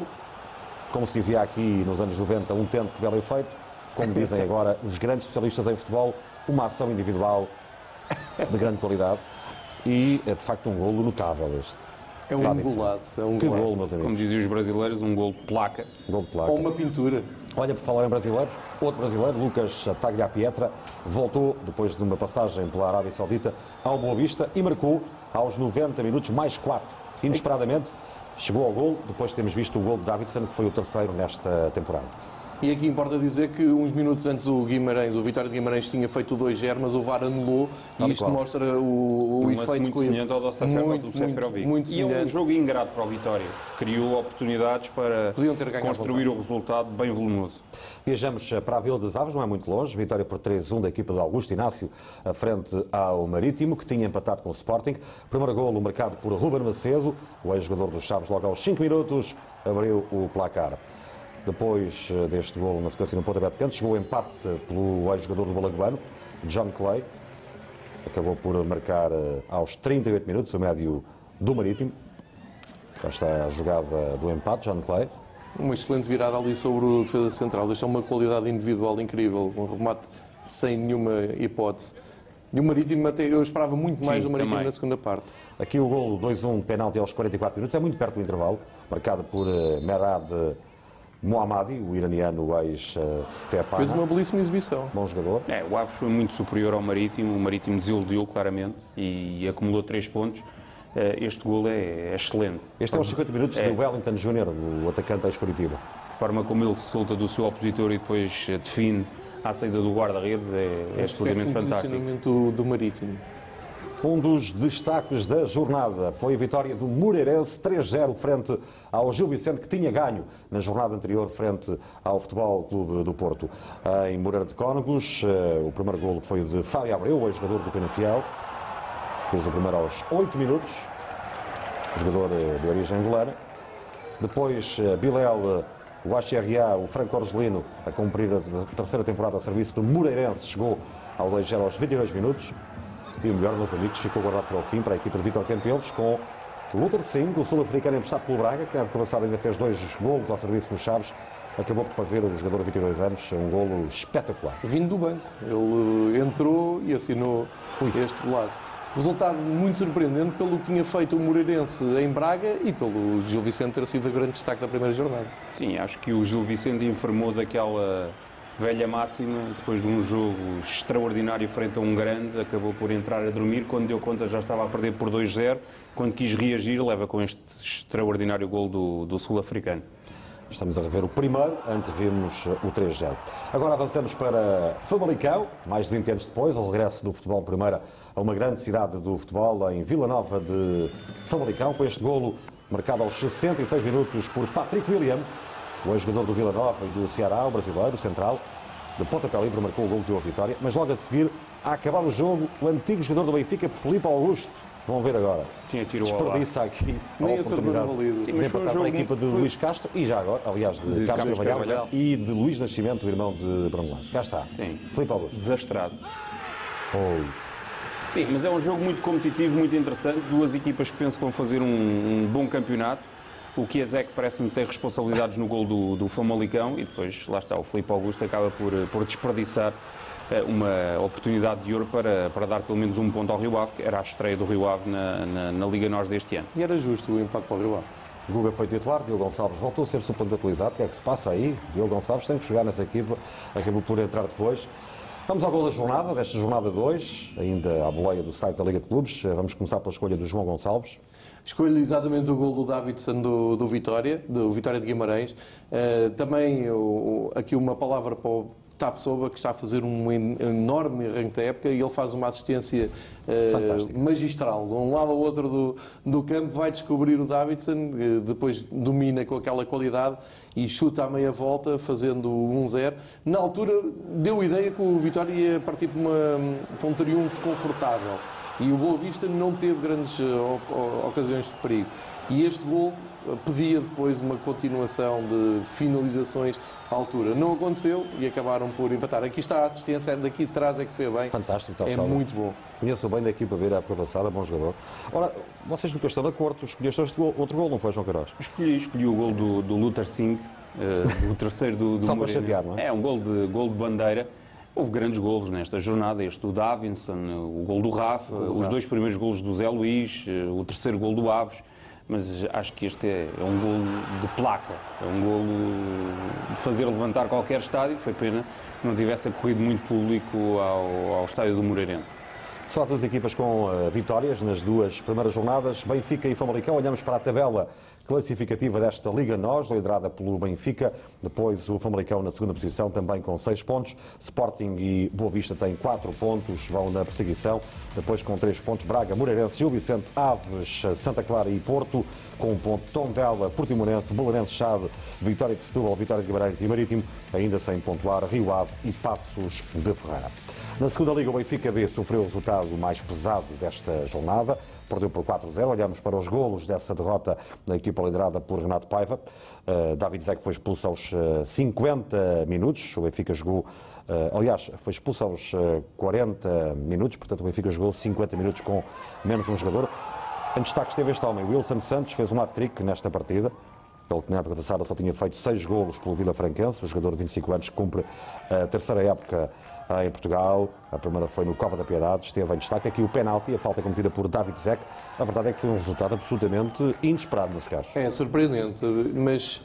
como se dizia aqui nos anos 90, um tento belo efeito, como dizem agora os grandes especialistas em futebol, uma ação individual de grande qualidade e é de facto um golo notável este. É um golaço. É um que golaço. gol, meus amigos. Como diziam os brasileiros, um gol de placa. Gol de placa. Ou uma pintura. Olha, por falar em brasileiros, outro brasileiro, Lucas Tagliapietra, voltou, depois de uma passagem pela Arábia Saudita, ao Boa Vista e marcou aos 90 minutos mais 4. Inesperadamente, chegou ao gol, depois temos visto o gol de Davidson, que foi o terceiro nesta temporada. E aqui importa dizer que uns minutos antes o Guimarães, o Vitória de Guimarães tinha feito o 2-0, mas o VAR anulou Tal e isto qual. mostra o, o efeito muito semelhante ao do muito, muito, muito E é um jogo ingrato para o Vitória. Criou oportunidades para construir o resultado bem volumoso. Viajamos para a Vila das Aves, não é muito longe. Vitória por 3-1 da equipa de Augusto Inácio, à frente ao Marítimo, que tinha empatado com o Sporting. Primeiro golo marcado por Ruben Macedo, o ex-jogador dos Chaves, logo aos 5 minutos, abriu o placar. Depois eh, deste golo, na sequência no pontapé de canto, chegou o empate pelo ex-jogador do Balagoano, John Clay. Acabou por marcar eh, aos 38 minutos, o médio do Marítimo. Já está a jogada do empate, John Clay. Uma excelente virada ali sobre o defesa central. Isto é uma qualidade individual incrível, um remate sem nenhuma hipótese. E o Marítimo, até, eu esperava muito mais Sim, do Marítimo também. na segunda parte. Aqui o golo 2-1, penalti aos 44 minutos, é muito perto do intervalo, marcado por eh, Merad Mohammadi, o iraniano ex-Stepan. Fez uma belíssima exibição. Bom jogador. É, o Aves foi muito superior ao Marítimo, o Marítimo desiludiu claramente e acumulou 3 pontos. Eh, Este gol é, é excelente. Este é os 50 minutos É. de Wellington Júnior, o atacante ex-Curitiba. A forma como ele se solta do seu opositor e depois eh, define à saída do guarda-redes é, é absolutamente Péssimo fantástico. posicionamento do, do Marítimo. Um dos destaques da jornada foi a vitória do Moreirense 3-0 frente ao Gil Vicente, que tinha ganho na jornada anterior frente ao Futebol Clube do Porto. Em Moreira de Cónegos, eh, o primeiro golo foi de Fábio Abreu, ex-jogador do Penafiel. Fez o primeiro aos 8 minutos, jogador eh, de origem angolana. Depois, eh, Bilel, o HRA, o Franco Orgelino, a cumprir a terceira temporada a serviço do Moreirense, chegou ao 2-0 aos 22 minutos. E o melhor, meus amigos, ficou guardado para o fim para a equipa de Vitor Campelos com Luther Singh, o sul-africano emprestado pelo Braga, que na época passada ainda fez dois golos ao serviço dos Chaves, acabou por fazer o jogador de 22 anos um golo espetacular. Vindo do banco. Ele entrou e assinou este golaço. Resultado muito surpreendente pelo que tinha feito o Moreirense em Braga e pelo Gil Vicente ter sido o grande destaque da primeira jornada. Sim, acho que o Gil Vicente informou daquela velha máxima, depois de um jogo extraordinário frente a um grande, acabou por entrar a dormir, quando deu conta já estava a perder por 2-0, quando quis reagir, leva com este extraordinário gol do, do sul-africano. Estamos a rever o primeiro, antevimos o 3-0. Agora avançamos para Famalicão, mais de 20 anos depois, o regresso do futebol primeira a uma grande cidade do futebol, em Vila Nova de Famalicão, com este golo marcado aos 66 minutos por Patrick William, o ex-jogador do Vila Nova e do Ceará, o brasileiro, o central, de pontapé livre, marcou o gol que deu a vitória, mas logo a seguir, a acabar o jogo, o antigo jogador do Benfica, Felipe Augusto, Vão ver agora. Tinha tiro Desperdiça aqui Nem a oportunidade Sim, de mas foi um empatar para a equipa de muito- Luís Castro e já agora, aliás, de, De Carlos Carvalhal e de Luís Nascimento, o irmão de Brandões. Cá está. Sim. Felipe Augusto. Desastrado. Oh. Sim, mas é um jogo muito competitivo, muito interessante. Duas equipas que penso que vão fazer um, um bom campeonato. O Chiesek parece-me ter responsabilidades no gol do, do Famalicão e depois, lá está, o Felipe Augusto acaba por, por desperdiçar eh, uma oportunidade de ouro para, para dar pelo menos um ponto ao Rio Ave, que era a estreia do Rio Ave na, na, na Liga Nós deste ano. E era justo o impacto para o Rio Ave. Guga foi titular, Diogo Gonçalves voltou a ser suplente atualizado. O que é que se passa aí? Diogo Gonçalves tem que jogar nessa equipa, acabou por entrar depois. Vamos ao gol da jornada, desta jornada 2, ainda à boleia do site da Liga de Clubes. Vamos começar pela escolha do João Gonçalves. Escolho exatamente o gol do Davidson do, do Vitória, do Vitória de Guimarães. Eh, também o- aqui uma palavra para o Tapsoba, que está a fazer um en- enorme arranque da época e ele faz uma assistência Fantástica. magistral. De um lado ao outro do, do campo vai descobrir o Davidson, depois domina com aquela qualidade e chuta à meia volta, fazendo 1-0. Na altura deu a ideia que o Vitória ia partir para, uma, para um triunfo confortável. E o Boa Vista não teve grandes eh, ocasiões de perigo. E este gol eh, pedia depois uma continuação de finalizações à altura. Não aconteceu e acabaram por empatar. Aqui está a assistência, daqui de trás é que se vê bem. Fantástico, tal É salva. muito bom. Conheço bem da equipa B da época passada, bom jogador. Ora, vocês nunca estão de acordo, escolheste este gol, outro gol, não foi, João Queiroz? Escolhi, escolhi o gol do, do Luther Singh, eh, o terceiro do, do Só para Moreirense. chatear, não é? É um gol de, gol de bandeira. Houve grandes golos nesta jornada, este do Davinson, o gol do Rafa, do os dois primeiros golos do Zé Luís, eh, o terceiro gol do Aves, mas acho que este é, é um golo de placa, é um golo de fazer levantar qualquer estádio, foi pena que não tivesse ocorrido muito público ao, ao estádio do Moreirense. Só duas equipas com eh, vitórias nas duas primeiras jornadas, Benfica e Famalicão. Olhamos para a tabela classificativa desta Liga Nós, liderada pelo Benfica. Depois o Famalicão na segunda posição, também com seis pontos. Sporting e Boa Vista têm quatro pontos, vão na perseguição. Depois com três pontos, Braga, Moreirense, Gil Vicente, Aves, Santa Clara e Porto. Com um ponto, Tondela, Portimonense, Belenense, Chade, Vitória de Setúbal, Vitória de Guimarães e Marítimo. Ainda sem pontuar, Rio Ave e Passos de Ferreira. Na segunda Liga, o Benfica B sofreu o resultado mais pesado desta jornada. Perdeu por 4-0. Olhamos para os golos dessa derrota da equipa liderada por Renato Paiva. Uh, David que foi expulso aos uh, 50 minutos. O Benfica jogou, uh, aliás, foi expulso aos uh, 40 minutos. Portanto, o Benfica jogou 50 minutos com menos um jogador. Em destaque esteve este homem, Wilson Santos, fez um hat-trick nesta partida. Ele que na época passada só tinha feito seis golos pelo Vila Franquense, o jogador de 25 anos cumpre a terceira época em Portugal. A primeira foi no Cova da Piedade, esteve em destaque aqui o penalti, a falta cometida por David Zek. A verdade é que foi um resultado absolutamente inesperado nos casos. É surpreendente, mas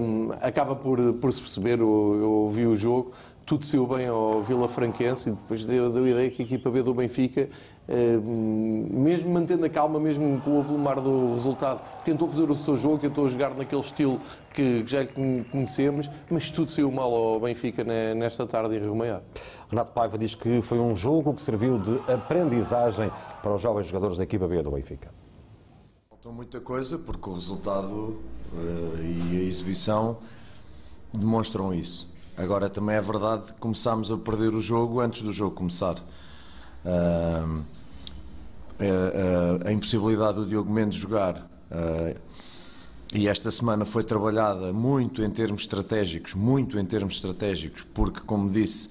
hum, acaba por, por se perceber, eu, eu vi o jogo, tudo saiu bem ao Vila Franquense e depois deu, deu a ideia que a equipa B do Benfica, hum, mesmo mantendo a calma, mesmo com o volumar do resultado, tentou fazer o seu jogo, tentou jogar naquele estilo que já conhecemos, mas tudo saiu mal ao Benfica ne- nesta tarde em Rio Maior. Renato Paiva diz que foi um jogo que serviu de aprendizagem para os jovens jogadores da equipa B do Benfica. Faltou muita coisa porque o resultado eh, e a exibição demonstram isso. Agora também é verdade que começámos a perder o jogo antes do jogo começar. Ah, a, a- a impossibilidade do Diogo Mendes jogar. Ah, e esta semana foi trabalhada muito em termos estratégicos, muito em termos estratégicos, porque, como disse,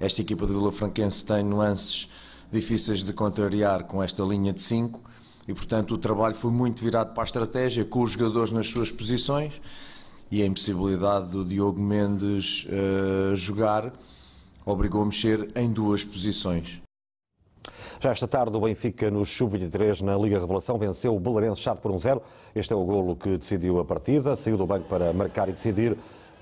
esta equipa de Vila Franquense tem nuances difíceis de contrariar com esta linha de 5 e, portanto, o trabalho foi muito virado para a estratégia, com os jogadores nas suas posições e a impossibilidade do Diogo Mendes uh, jogar obrigou a mexer em duas posições. Já esta tarde, o Benfica, no Sub-23, na Liga Revelação, venceu o Belenenses Chato por 1-0. Este é o golo que decidiu a partida. Saiu do banco para marcar e decidir.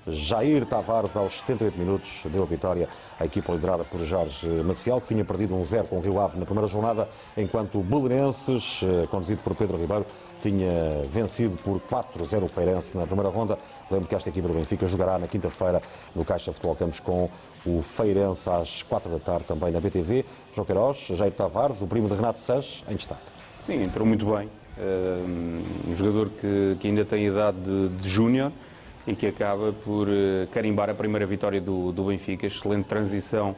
Jair Tavares, aos 78 minutos, deu a vitória à equipa liderada por Jorge Maciel, que tinha perdido 1-0 com o Rio Ave na primeira jornada, enquanto o Belenenses, eh, conduzido por Pedro Ribeiro, tinha vencido por 4-0 o Feirense na primeira ronda. Lembro que esta equipa do Benfica jogará na quinta-feira no Caixa Futebol Campos com o Feirense às 4 da tarde também na BTV. João Queiroz, Jair Tavares, o primo de Renato Sanches, em destaque. Sim, entrou muito bem. Um jogador que, que ainda tem idade de, de júnior e que acaba por eh, carimbar a primeira vitória do, do Benfica. Excelente transição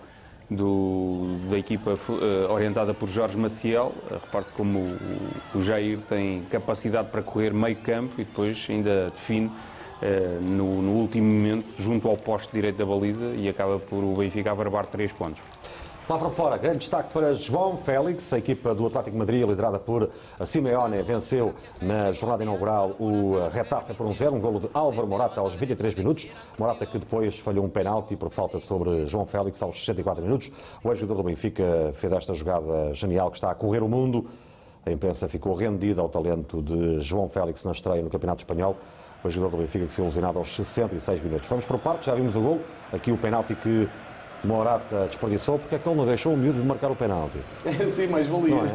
do, da equipa uh, orientada por Jorge Maciel. Uh, Repare-se como o, o, Jair tem capacidade para correr meio campo e depois ainda define uh, no, no, último momento, junto ao poste direito da baliza e acaba por o Benfica averbar três pontos. Lá para fora, grande destaque para João Félix, a equipa do Atlético Madrid, liderada por Simeone, venceu na jornada inaugural o Retafe por um zero, um golo de Álvaro Morata aos 23 minutos. Morata que depois falhou um penalti por falta sobre João Félix aos 64 minutos. O ex-jogador do Benfica fez esta jogada genial que está a correr o mundo. A imprensa ficou rendida ao talento de João Félix na estreia no Campeonato Espanhol. O ex-jogador do Benfica que se ilusionado aos 66 minutos. Vamos o parte, já vimos o gol. Aqui o penalti que Morata desperdiçou porque é que ele não deixou o miúdo marcar o penalti. Sim, mais valia. Não é?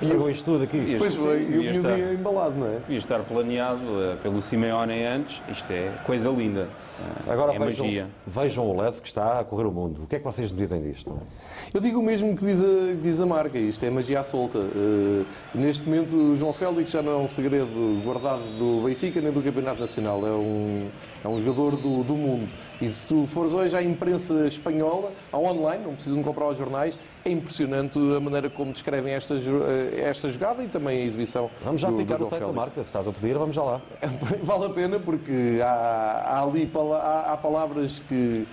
Estragou isto tudo aqui. Pois foi, e o miúdo ia embalado, não é? Ia estar planeado uh, pelo Simeone antes. Isto é coisa linda. Uh, Agora é vejam, magia. vejam o Lesse que está a correr o mundo. O que é que vocês me dizem disto? Eu digo o mesmo que diz a, que diz a marca. Isto é magia à solta. Uh, neste momento, o João Félix já não é um segredo guardado do Benfica nem do Campeonato Nacional. É um, é um jogador do, do mundo. E se tu fores hoje à imprensa espanhola, ao online, não precisam comprar os jornais, é impressionante a maneira como descrevem esta, esta jogada e também a exibição. Vamos já do, picar do o site da marca, se estás a pedir, vamos já lá. Vale a pena porque há, há ali há, há palavras que,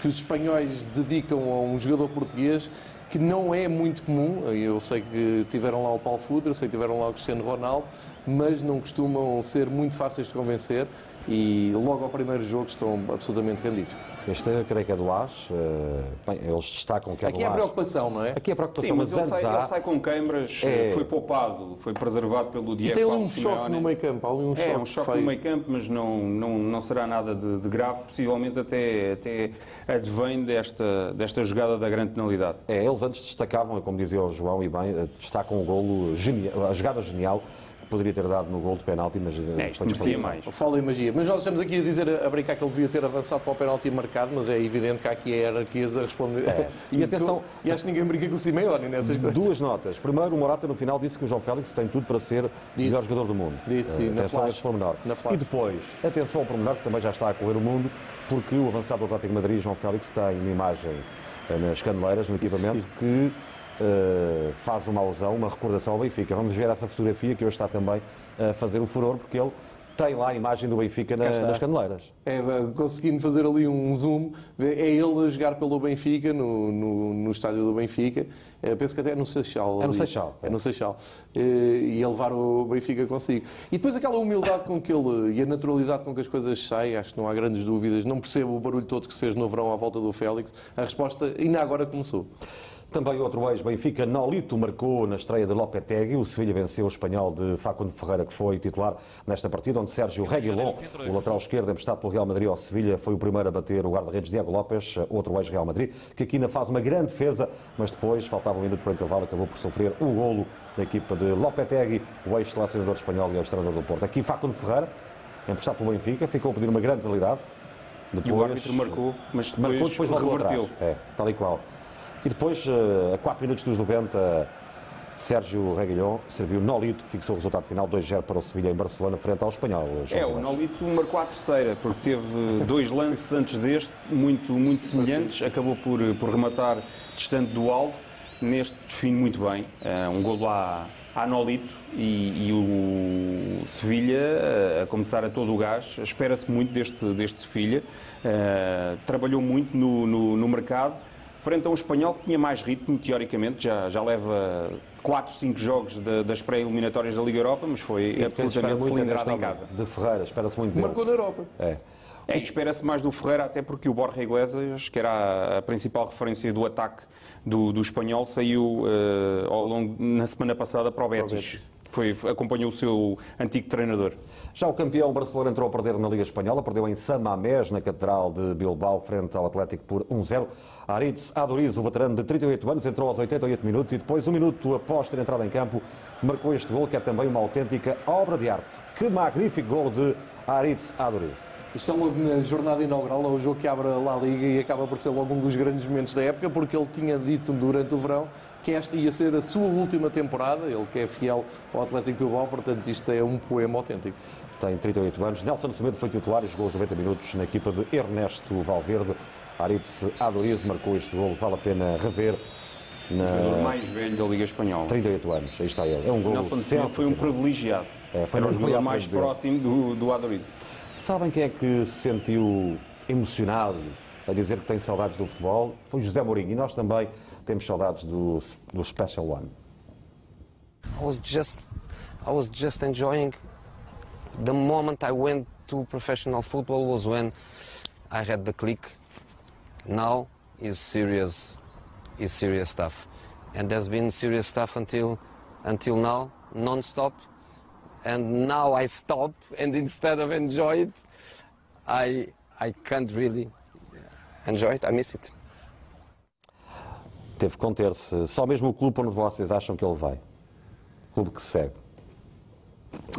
que os espanhóis dedicam a um jogador português que não é muito comum. Eu sei que tiveram lá o Paulo Futre, eu sei que tiveram lá o Cristiano Ronaldo, mas não costumam ser muito fáceis de convencer e logo ao primeiro jogo estão absolutamente rendidos. Este, creio que é do AS. eh, Bem, eles destacam que é Aqui do é a preocupação, não é? Aqui é a preocupação, Sim, mas, mas, ele, antes sai, há... ele sai com câimbras, É. foi poupado, foi preservado pelo E Diego tem ali Paulo um choque no meio campo, há um É, choque um choque feio. no meio campo, mas não, não, não será nada de, de grave, possivelmente até, até advém desta, desta jogada da grande penalidade. É, eles antes destacavam, como dizia o João, e bem, eh, destacam o golo genial, a jogada genial poderia ter dado no gol de penalti, mas É, isto foi mais. Fala em magia. Mas nós estamos aqui a dizer, a brincar que ele devia ter avançado para o penalti marcado, mas é evidente que há aqui hierarquias a responder. É. E atenção- E acho que ninguém brinca com o Simeone nessas coisas. Duas notas. Primeiro, o Morata no final disse que o João Félix tem tudo para ser o melhor jogador do mundo. Disse, sim, na atenção a esse pormenor. Na flash. E depois, atenção ao pormenor que também já está a correr o mundo, porque o avançado do Atlético de Madrid, João Félix, tem uma imagem eh, nas caneleiras, no equipamento, Sim. que eh, faz uma alusão, uma recordação ao Benfica. Vamos ver essa fotografia que hoje está também a fazer o furor, porque ele tem lá a imagem do Benfica na- nas caneleiras. É, conseguindo fazer ali um zoom, é ele a jogar pelo Benfica, no, no, no estádio do Benfica. É, penso que até é no Seixal. É no ali. Seixal, É no Seixal. Eh, E a levar o Benfica consigo. E depois aquela humildade com que ele e a naturalidade com que as coisas saem, acho que não há grandes dúvidas. Não percebo o barulho todo que se fez no verão à volta do Félix. A resposta ainda agora começou. Também outro ex-Benfica, Nolito, marcou na estreia de Lopetegui. O Sevilha venceu o espanhol de Facundo Ferreira, que foi titular nesta partida, onde Sérgio Reguilon, o lateral esquerdo, emprestado pelo Real Madrid ao Sevilha, foi o primeiro a bater o guarda-redes Diego Lopes, outro ex-Real Madrid, que aqui ainda faz uma grande defesa, mas depois, faltava um minuto para o intervalo, acabou por sofrer o golo da equipa de Lopetegui, o ex-selecionador espanhol e ex-treinador do Porto. Aqui Facundo Ferreira, emprestado pelo Benfica, ficou a pedir uma grande penalidade. E o árbitro marcou, mas depois, marcou, depois reverteu. É, tal e qual. E depois, eh, a 4 minutos dos 90, Sérgio Reguilhon serviu Nolito, que fixou o resultado final 2-0 para o Sevilha em Barcelona, frente ao espanhol. É, o. Nolito marcou a terceira, porque teve dois lances antes deste, muito, muito semelhantes, acabou por, por rematar distante do alvo, neste define muito bem, eh, um golo à, à Nolito e, e o Sevilha eh, a começar a todo o gás, espera-se muito deste, deste Sevilha, trabalhou muito no, no, no mercado, frente a um espanhol que tinha mais ritmo, teoricamente, já, já leva 4, 5 jogos de, das pré-eliminatórias da Liga Europa, mas foi E absolutamente cilindrado em casa. De Ferreira, espera-se muito dele. Marcou na Europa. É. É, e espera-se mais do Ferreira, até porque o Borja Iglesias, que era a principal referência do ataque do, do espanhol, saiu eh, ao longo, na semana passada para o Betis. Foi, acompanhou o seu antigo treinador. Já o campeão Barcelona entrou a perder na Liga Espanhola, perdeu em San Mamés, na Catedral de Bilbao, frente ao Atlético por 1-0. Aritz Aduriz, o veterano de 38 anos, entrou aos 88 minutos e depois, um minuto após ter entrado em campo, marcou este gol, que é também uma autêntica obra de arte. Que magnífico gol de Aritz Aduriz. Isto é logo na jornada inaugural, é o jogo que abre a Liga e acaba por ser logo um dos grandes momentos da época, porque ele tinha dito durante o verão que esta ia ser a sua última temporada, ele que é fiel ao Atlético Bilbao, portanto isto é um poema autêntico. Tem 38 anos. Nelson Semedo foi titular e jogou os 90 minutos na equipa de Ernesto Valverde. Aritz Aduriz marcou este gol, que vale a pena rever. Na... O jogador mais velho da Liga Espanhola. 38 anos, aí está ele. É um gol Nelson Semedo foi um privilegiado. É, foi Era o jogador mais dele. próximo do, do Adoriz. Sabem quem é que se sentiu emocionado a dizer que tem saudades do futebol? Foi José Mourinho e nós também temos saudades do, do Special One. I was just I was just enjoying the moment I went to professional football was when I had the click. Now is serious is serious stuff. And there's been serious stuff until until now, non-stop. And now I stop and instead of enjoy it, I I can't really enjoy it. I miss it. Teve conter-se. Só mesmo o clube onde vocês acham que ele vai. Clube que se segue.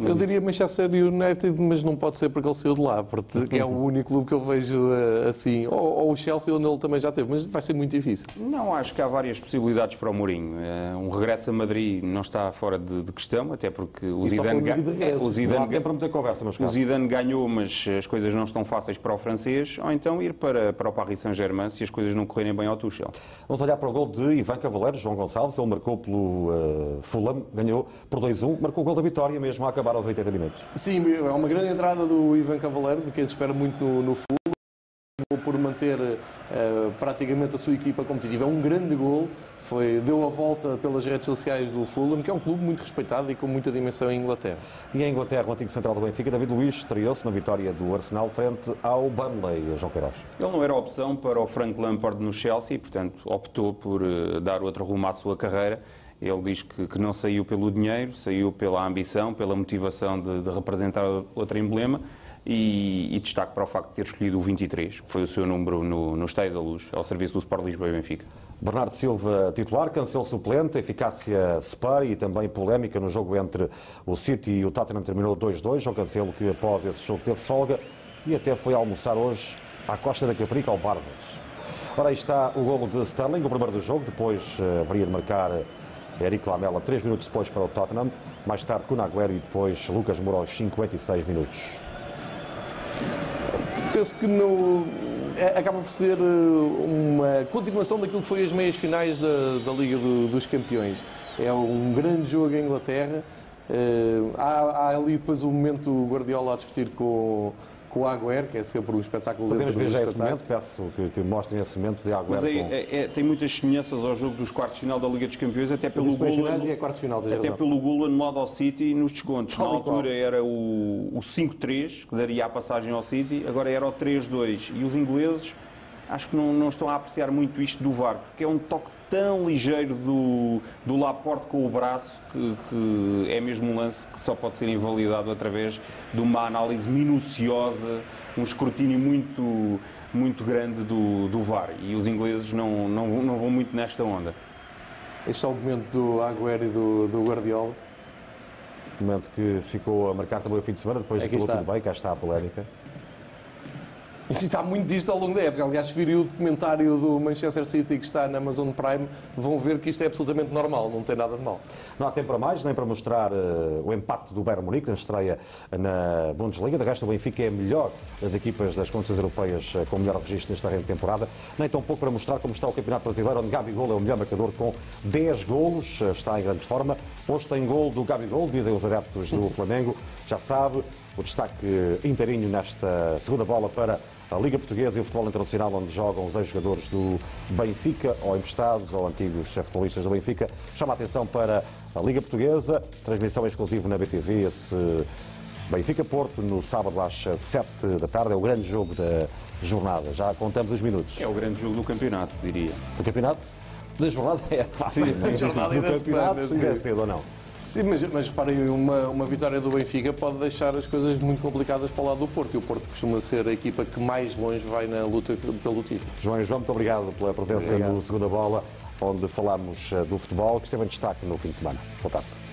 Eu diria Manchester United, mas não pode ser porque ele saiu de lá, porque é o único clube que eu vejo eh, assim. Ou, ou o Chelsea, onde ele também já teve, mas vai ser muito difícil. Não, acho que há várias possibilidades para o Mourinho. Eh, Um regresso a Madrid não está fora de, de questão, até porque o E Zidane, ga- o Zidane, tempo para muita conversa, meus o. Zidane ganhou, mas as coisas não estão fáceis para o francês, ou então ir para, para o Paris Saint-Germain se as coisas não correrem bem ao Tuchel. Vamos olhar para o gol de Ivan Cavaleiro, João Gonçalves. Ele marcou pelo eh, Fulham, ganhou por 2-1, marcou o gol da vitória mesmo a acabar aos 80 minutos. Sim, é uma grande entrada do Ivan Cavaleiro, de quem se espera muito no, no Fulham, Acabou por manter eh, praticamente a sua equipa competitiva. É um grande gol, foi, deu a volta pelas redes sociais do Fulham, que é um clube muito respeitado e com muita dimensão em Inglaterra. E em Inglaterra, o antigo central do Benfica, David Luiz, estreou-se na vitória do Arsenal frente ao Burnley, João Queiroz. Ele não era opção para o Frank Lampard no Chelsea, portanto optou por eh, dar outro rumo à sua carreira. Ele diz que, que não saiu pelo dinheiro, saiu pela ambição, pela motivação de, de representar outro emblema e, e destaque para o facto de ter escolhido o 23, que foi o seu número no, no Estádio da Luz, ao serviço do Sport Lisboa e Benfica. Bernardo Silva, titular, Cancelo suplente, eficácia Spar e também polémica no jogo entre o City e o Tottenham terminou 2-2. João Cancelo que após esse jogo teve folga e até foi almoçar hoje à Costa da Caprica, ao Barbas. Ora, aí está o golo de Sterling, o primeiro do jogo, depois eh, haveria de marcar Eric Lamela três minutos depois para o Tottenham, mais tarde Kun Agüero e depois Lucas Moura aos 56 minutos. Penso que no, é- acaba por ser eh, uma continuação daquilo que foi as meias finais da, da Liga do- dos Campeões. É um grande jogo em Inglaterra. Eh, há, há ali depois o momento do Guardiola a discutir com, com o Agüero, que é sempre um espetáculo Podemos dentro ver já esse momento, peço que, que mostrem esse momento de Agüero Mas é, com... é- é- tem muitas semelhanças ao jogo dos quartos de final da Liga dos Campeões, até pelo golo, e é quartos final, até razão. pelo golo anulado ao City nos descontos. Na altura era o, o 5-3, que daria a passagem ao City, agora era o 3-2. E os ingleses acho que não, não estão a apreciar muito isto do VAR, porque é um toque tão ligeiro do, do Laporte com o braço que, que é mesmo um lance que só pode ser invalidado através de uma análise minuciosa, um escrutínio muito, muito grande do, do VAR. E os ingleses não, não, não vão muito nesta onda. Este é o momento do Agüero e do, do Guardiola. momento que ficou a marcar também o fim de semana, depois Aqui acabou está. tudo bem, cá está a polémica. Isto está muito disto ao longo da época. Aliás, se virem o documentário do Manchester City que está na Amazon Prime, vão ver que isto é absolutamente normal, não tem nada de mal. Não há tempo para mais, nem para mostrar eh, o empate do Bayern Munique na estreia na Bundesliga. De resto, o Benfica é a melhor das equipas das competições europeias eh, com o melhor registro nesta de temporada. Nem tão pouco para mostrar como está o Campeonato Brasileiro, onde Gabigol é o melhor marcador com 10 golos, eh, está em grande forma. Hoje tem gol do Gabigol, dizem os adeptos do Flamengo. Já sabe, o destaque inteirinho nesta segunda bola para a Liga Portuguesa e o futebol internacional, onde jogam os ex-jogadores do Benfica, ou emprestados, ou antigos futebolistas do Benfica. Chama a atenção para a Liga Portuguesa, transmissão exclusiva na BTV, esse Benfica-Porto, no sábado às 7 da tarde. É o grande jogo da jornada. Já contamos os minutos. É o grande jogo do campeonato, diria. Do campeonato? Da jornada é fácil. Sim, da jornada do campeonato, ainda é sim. cedo ou não? Sim, mas, mas reparem, uma, uma vitória do Benfica pode deixar as coisas muito complicadas para o lado do Porto. E o Porto costuma ser a equipa que mais longe vai na luta pelo título. João e João, muito obrigado pela presença Obrigado. no Segunda Bola, onde falamos eh, do futebol, que esteve em destaque no fim de semana. Boa tarde.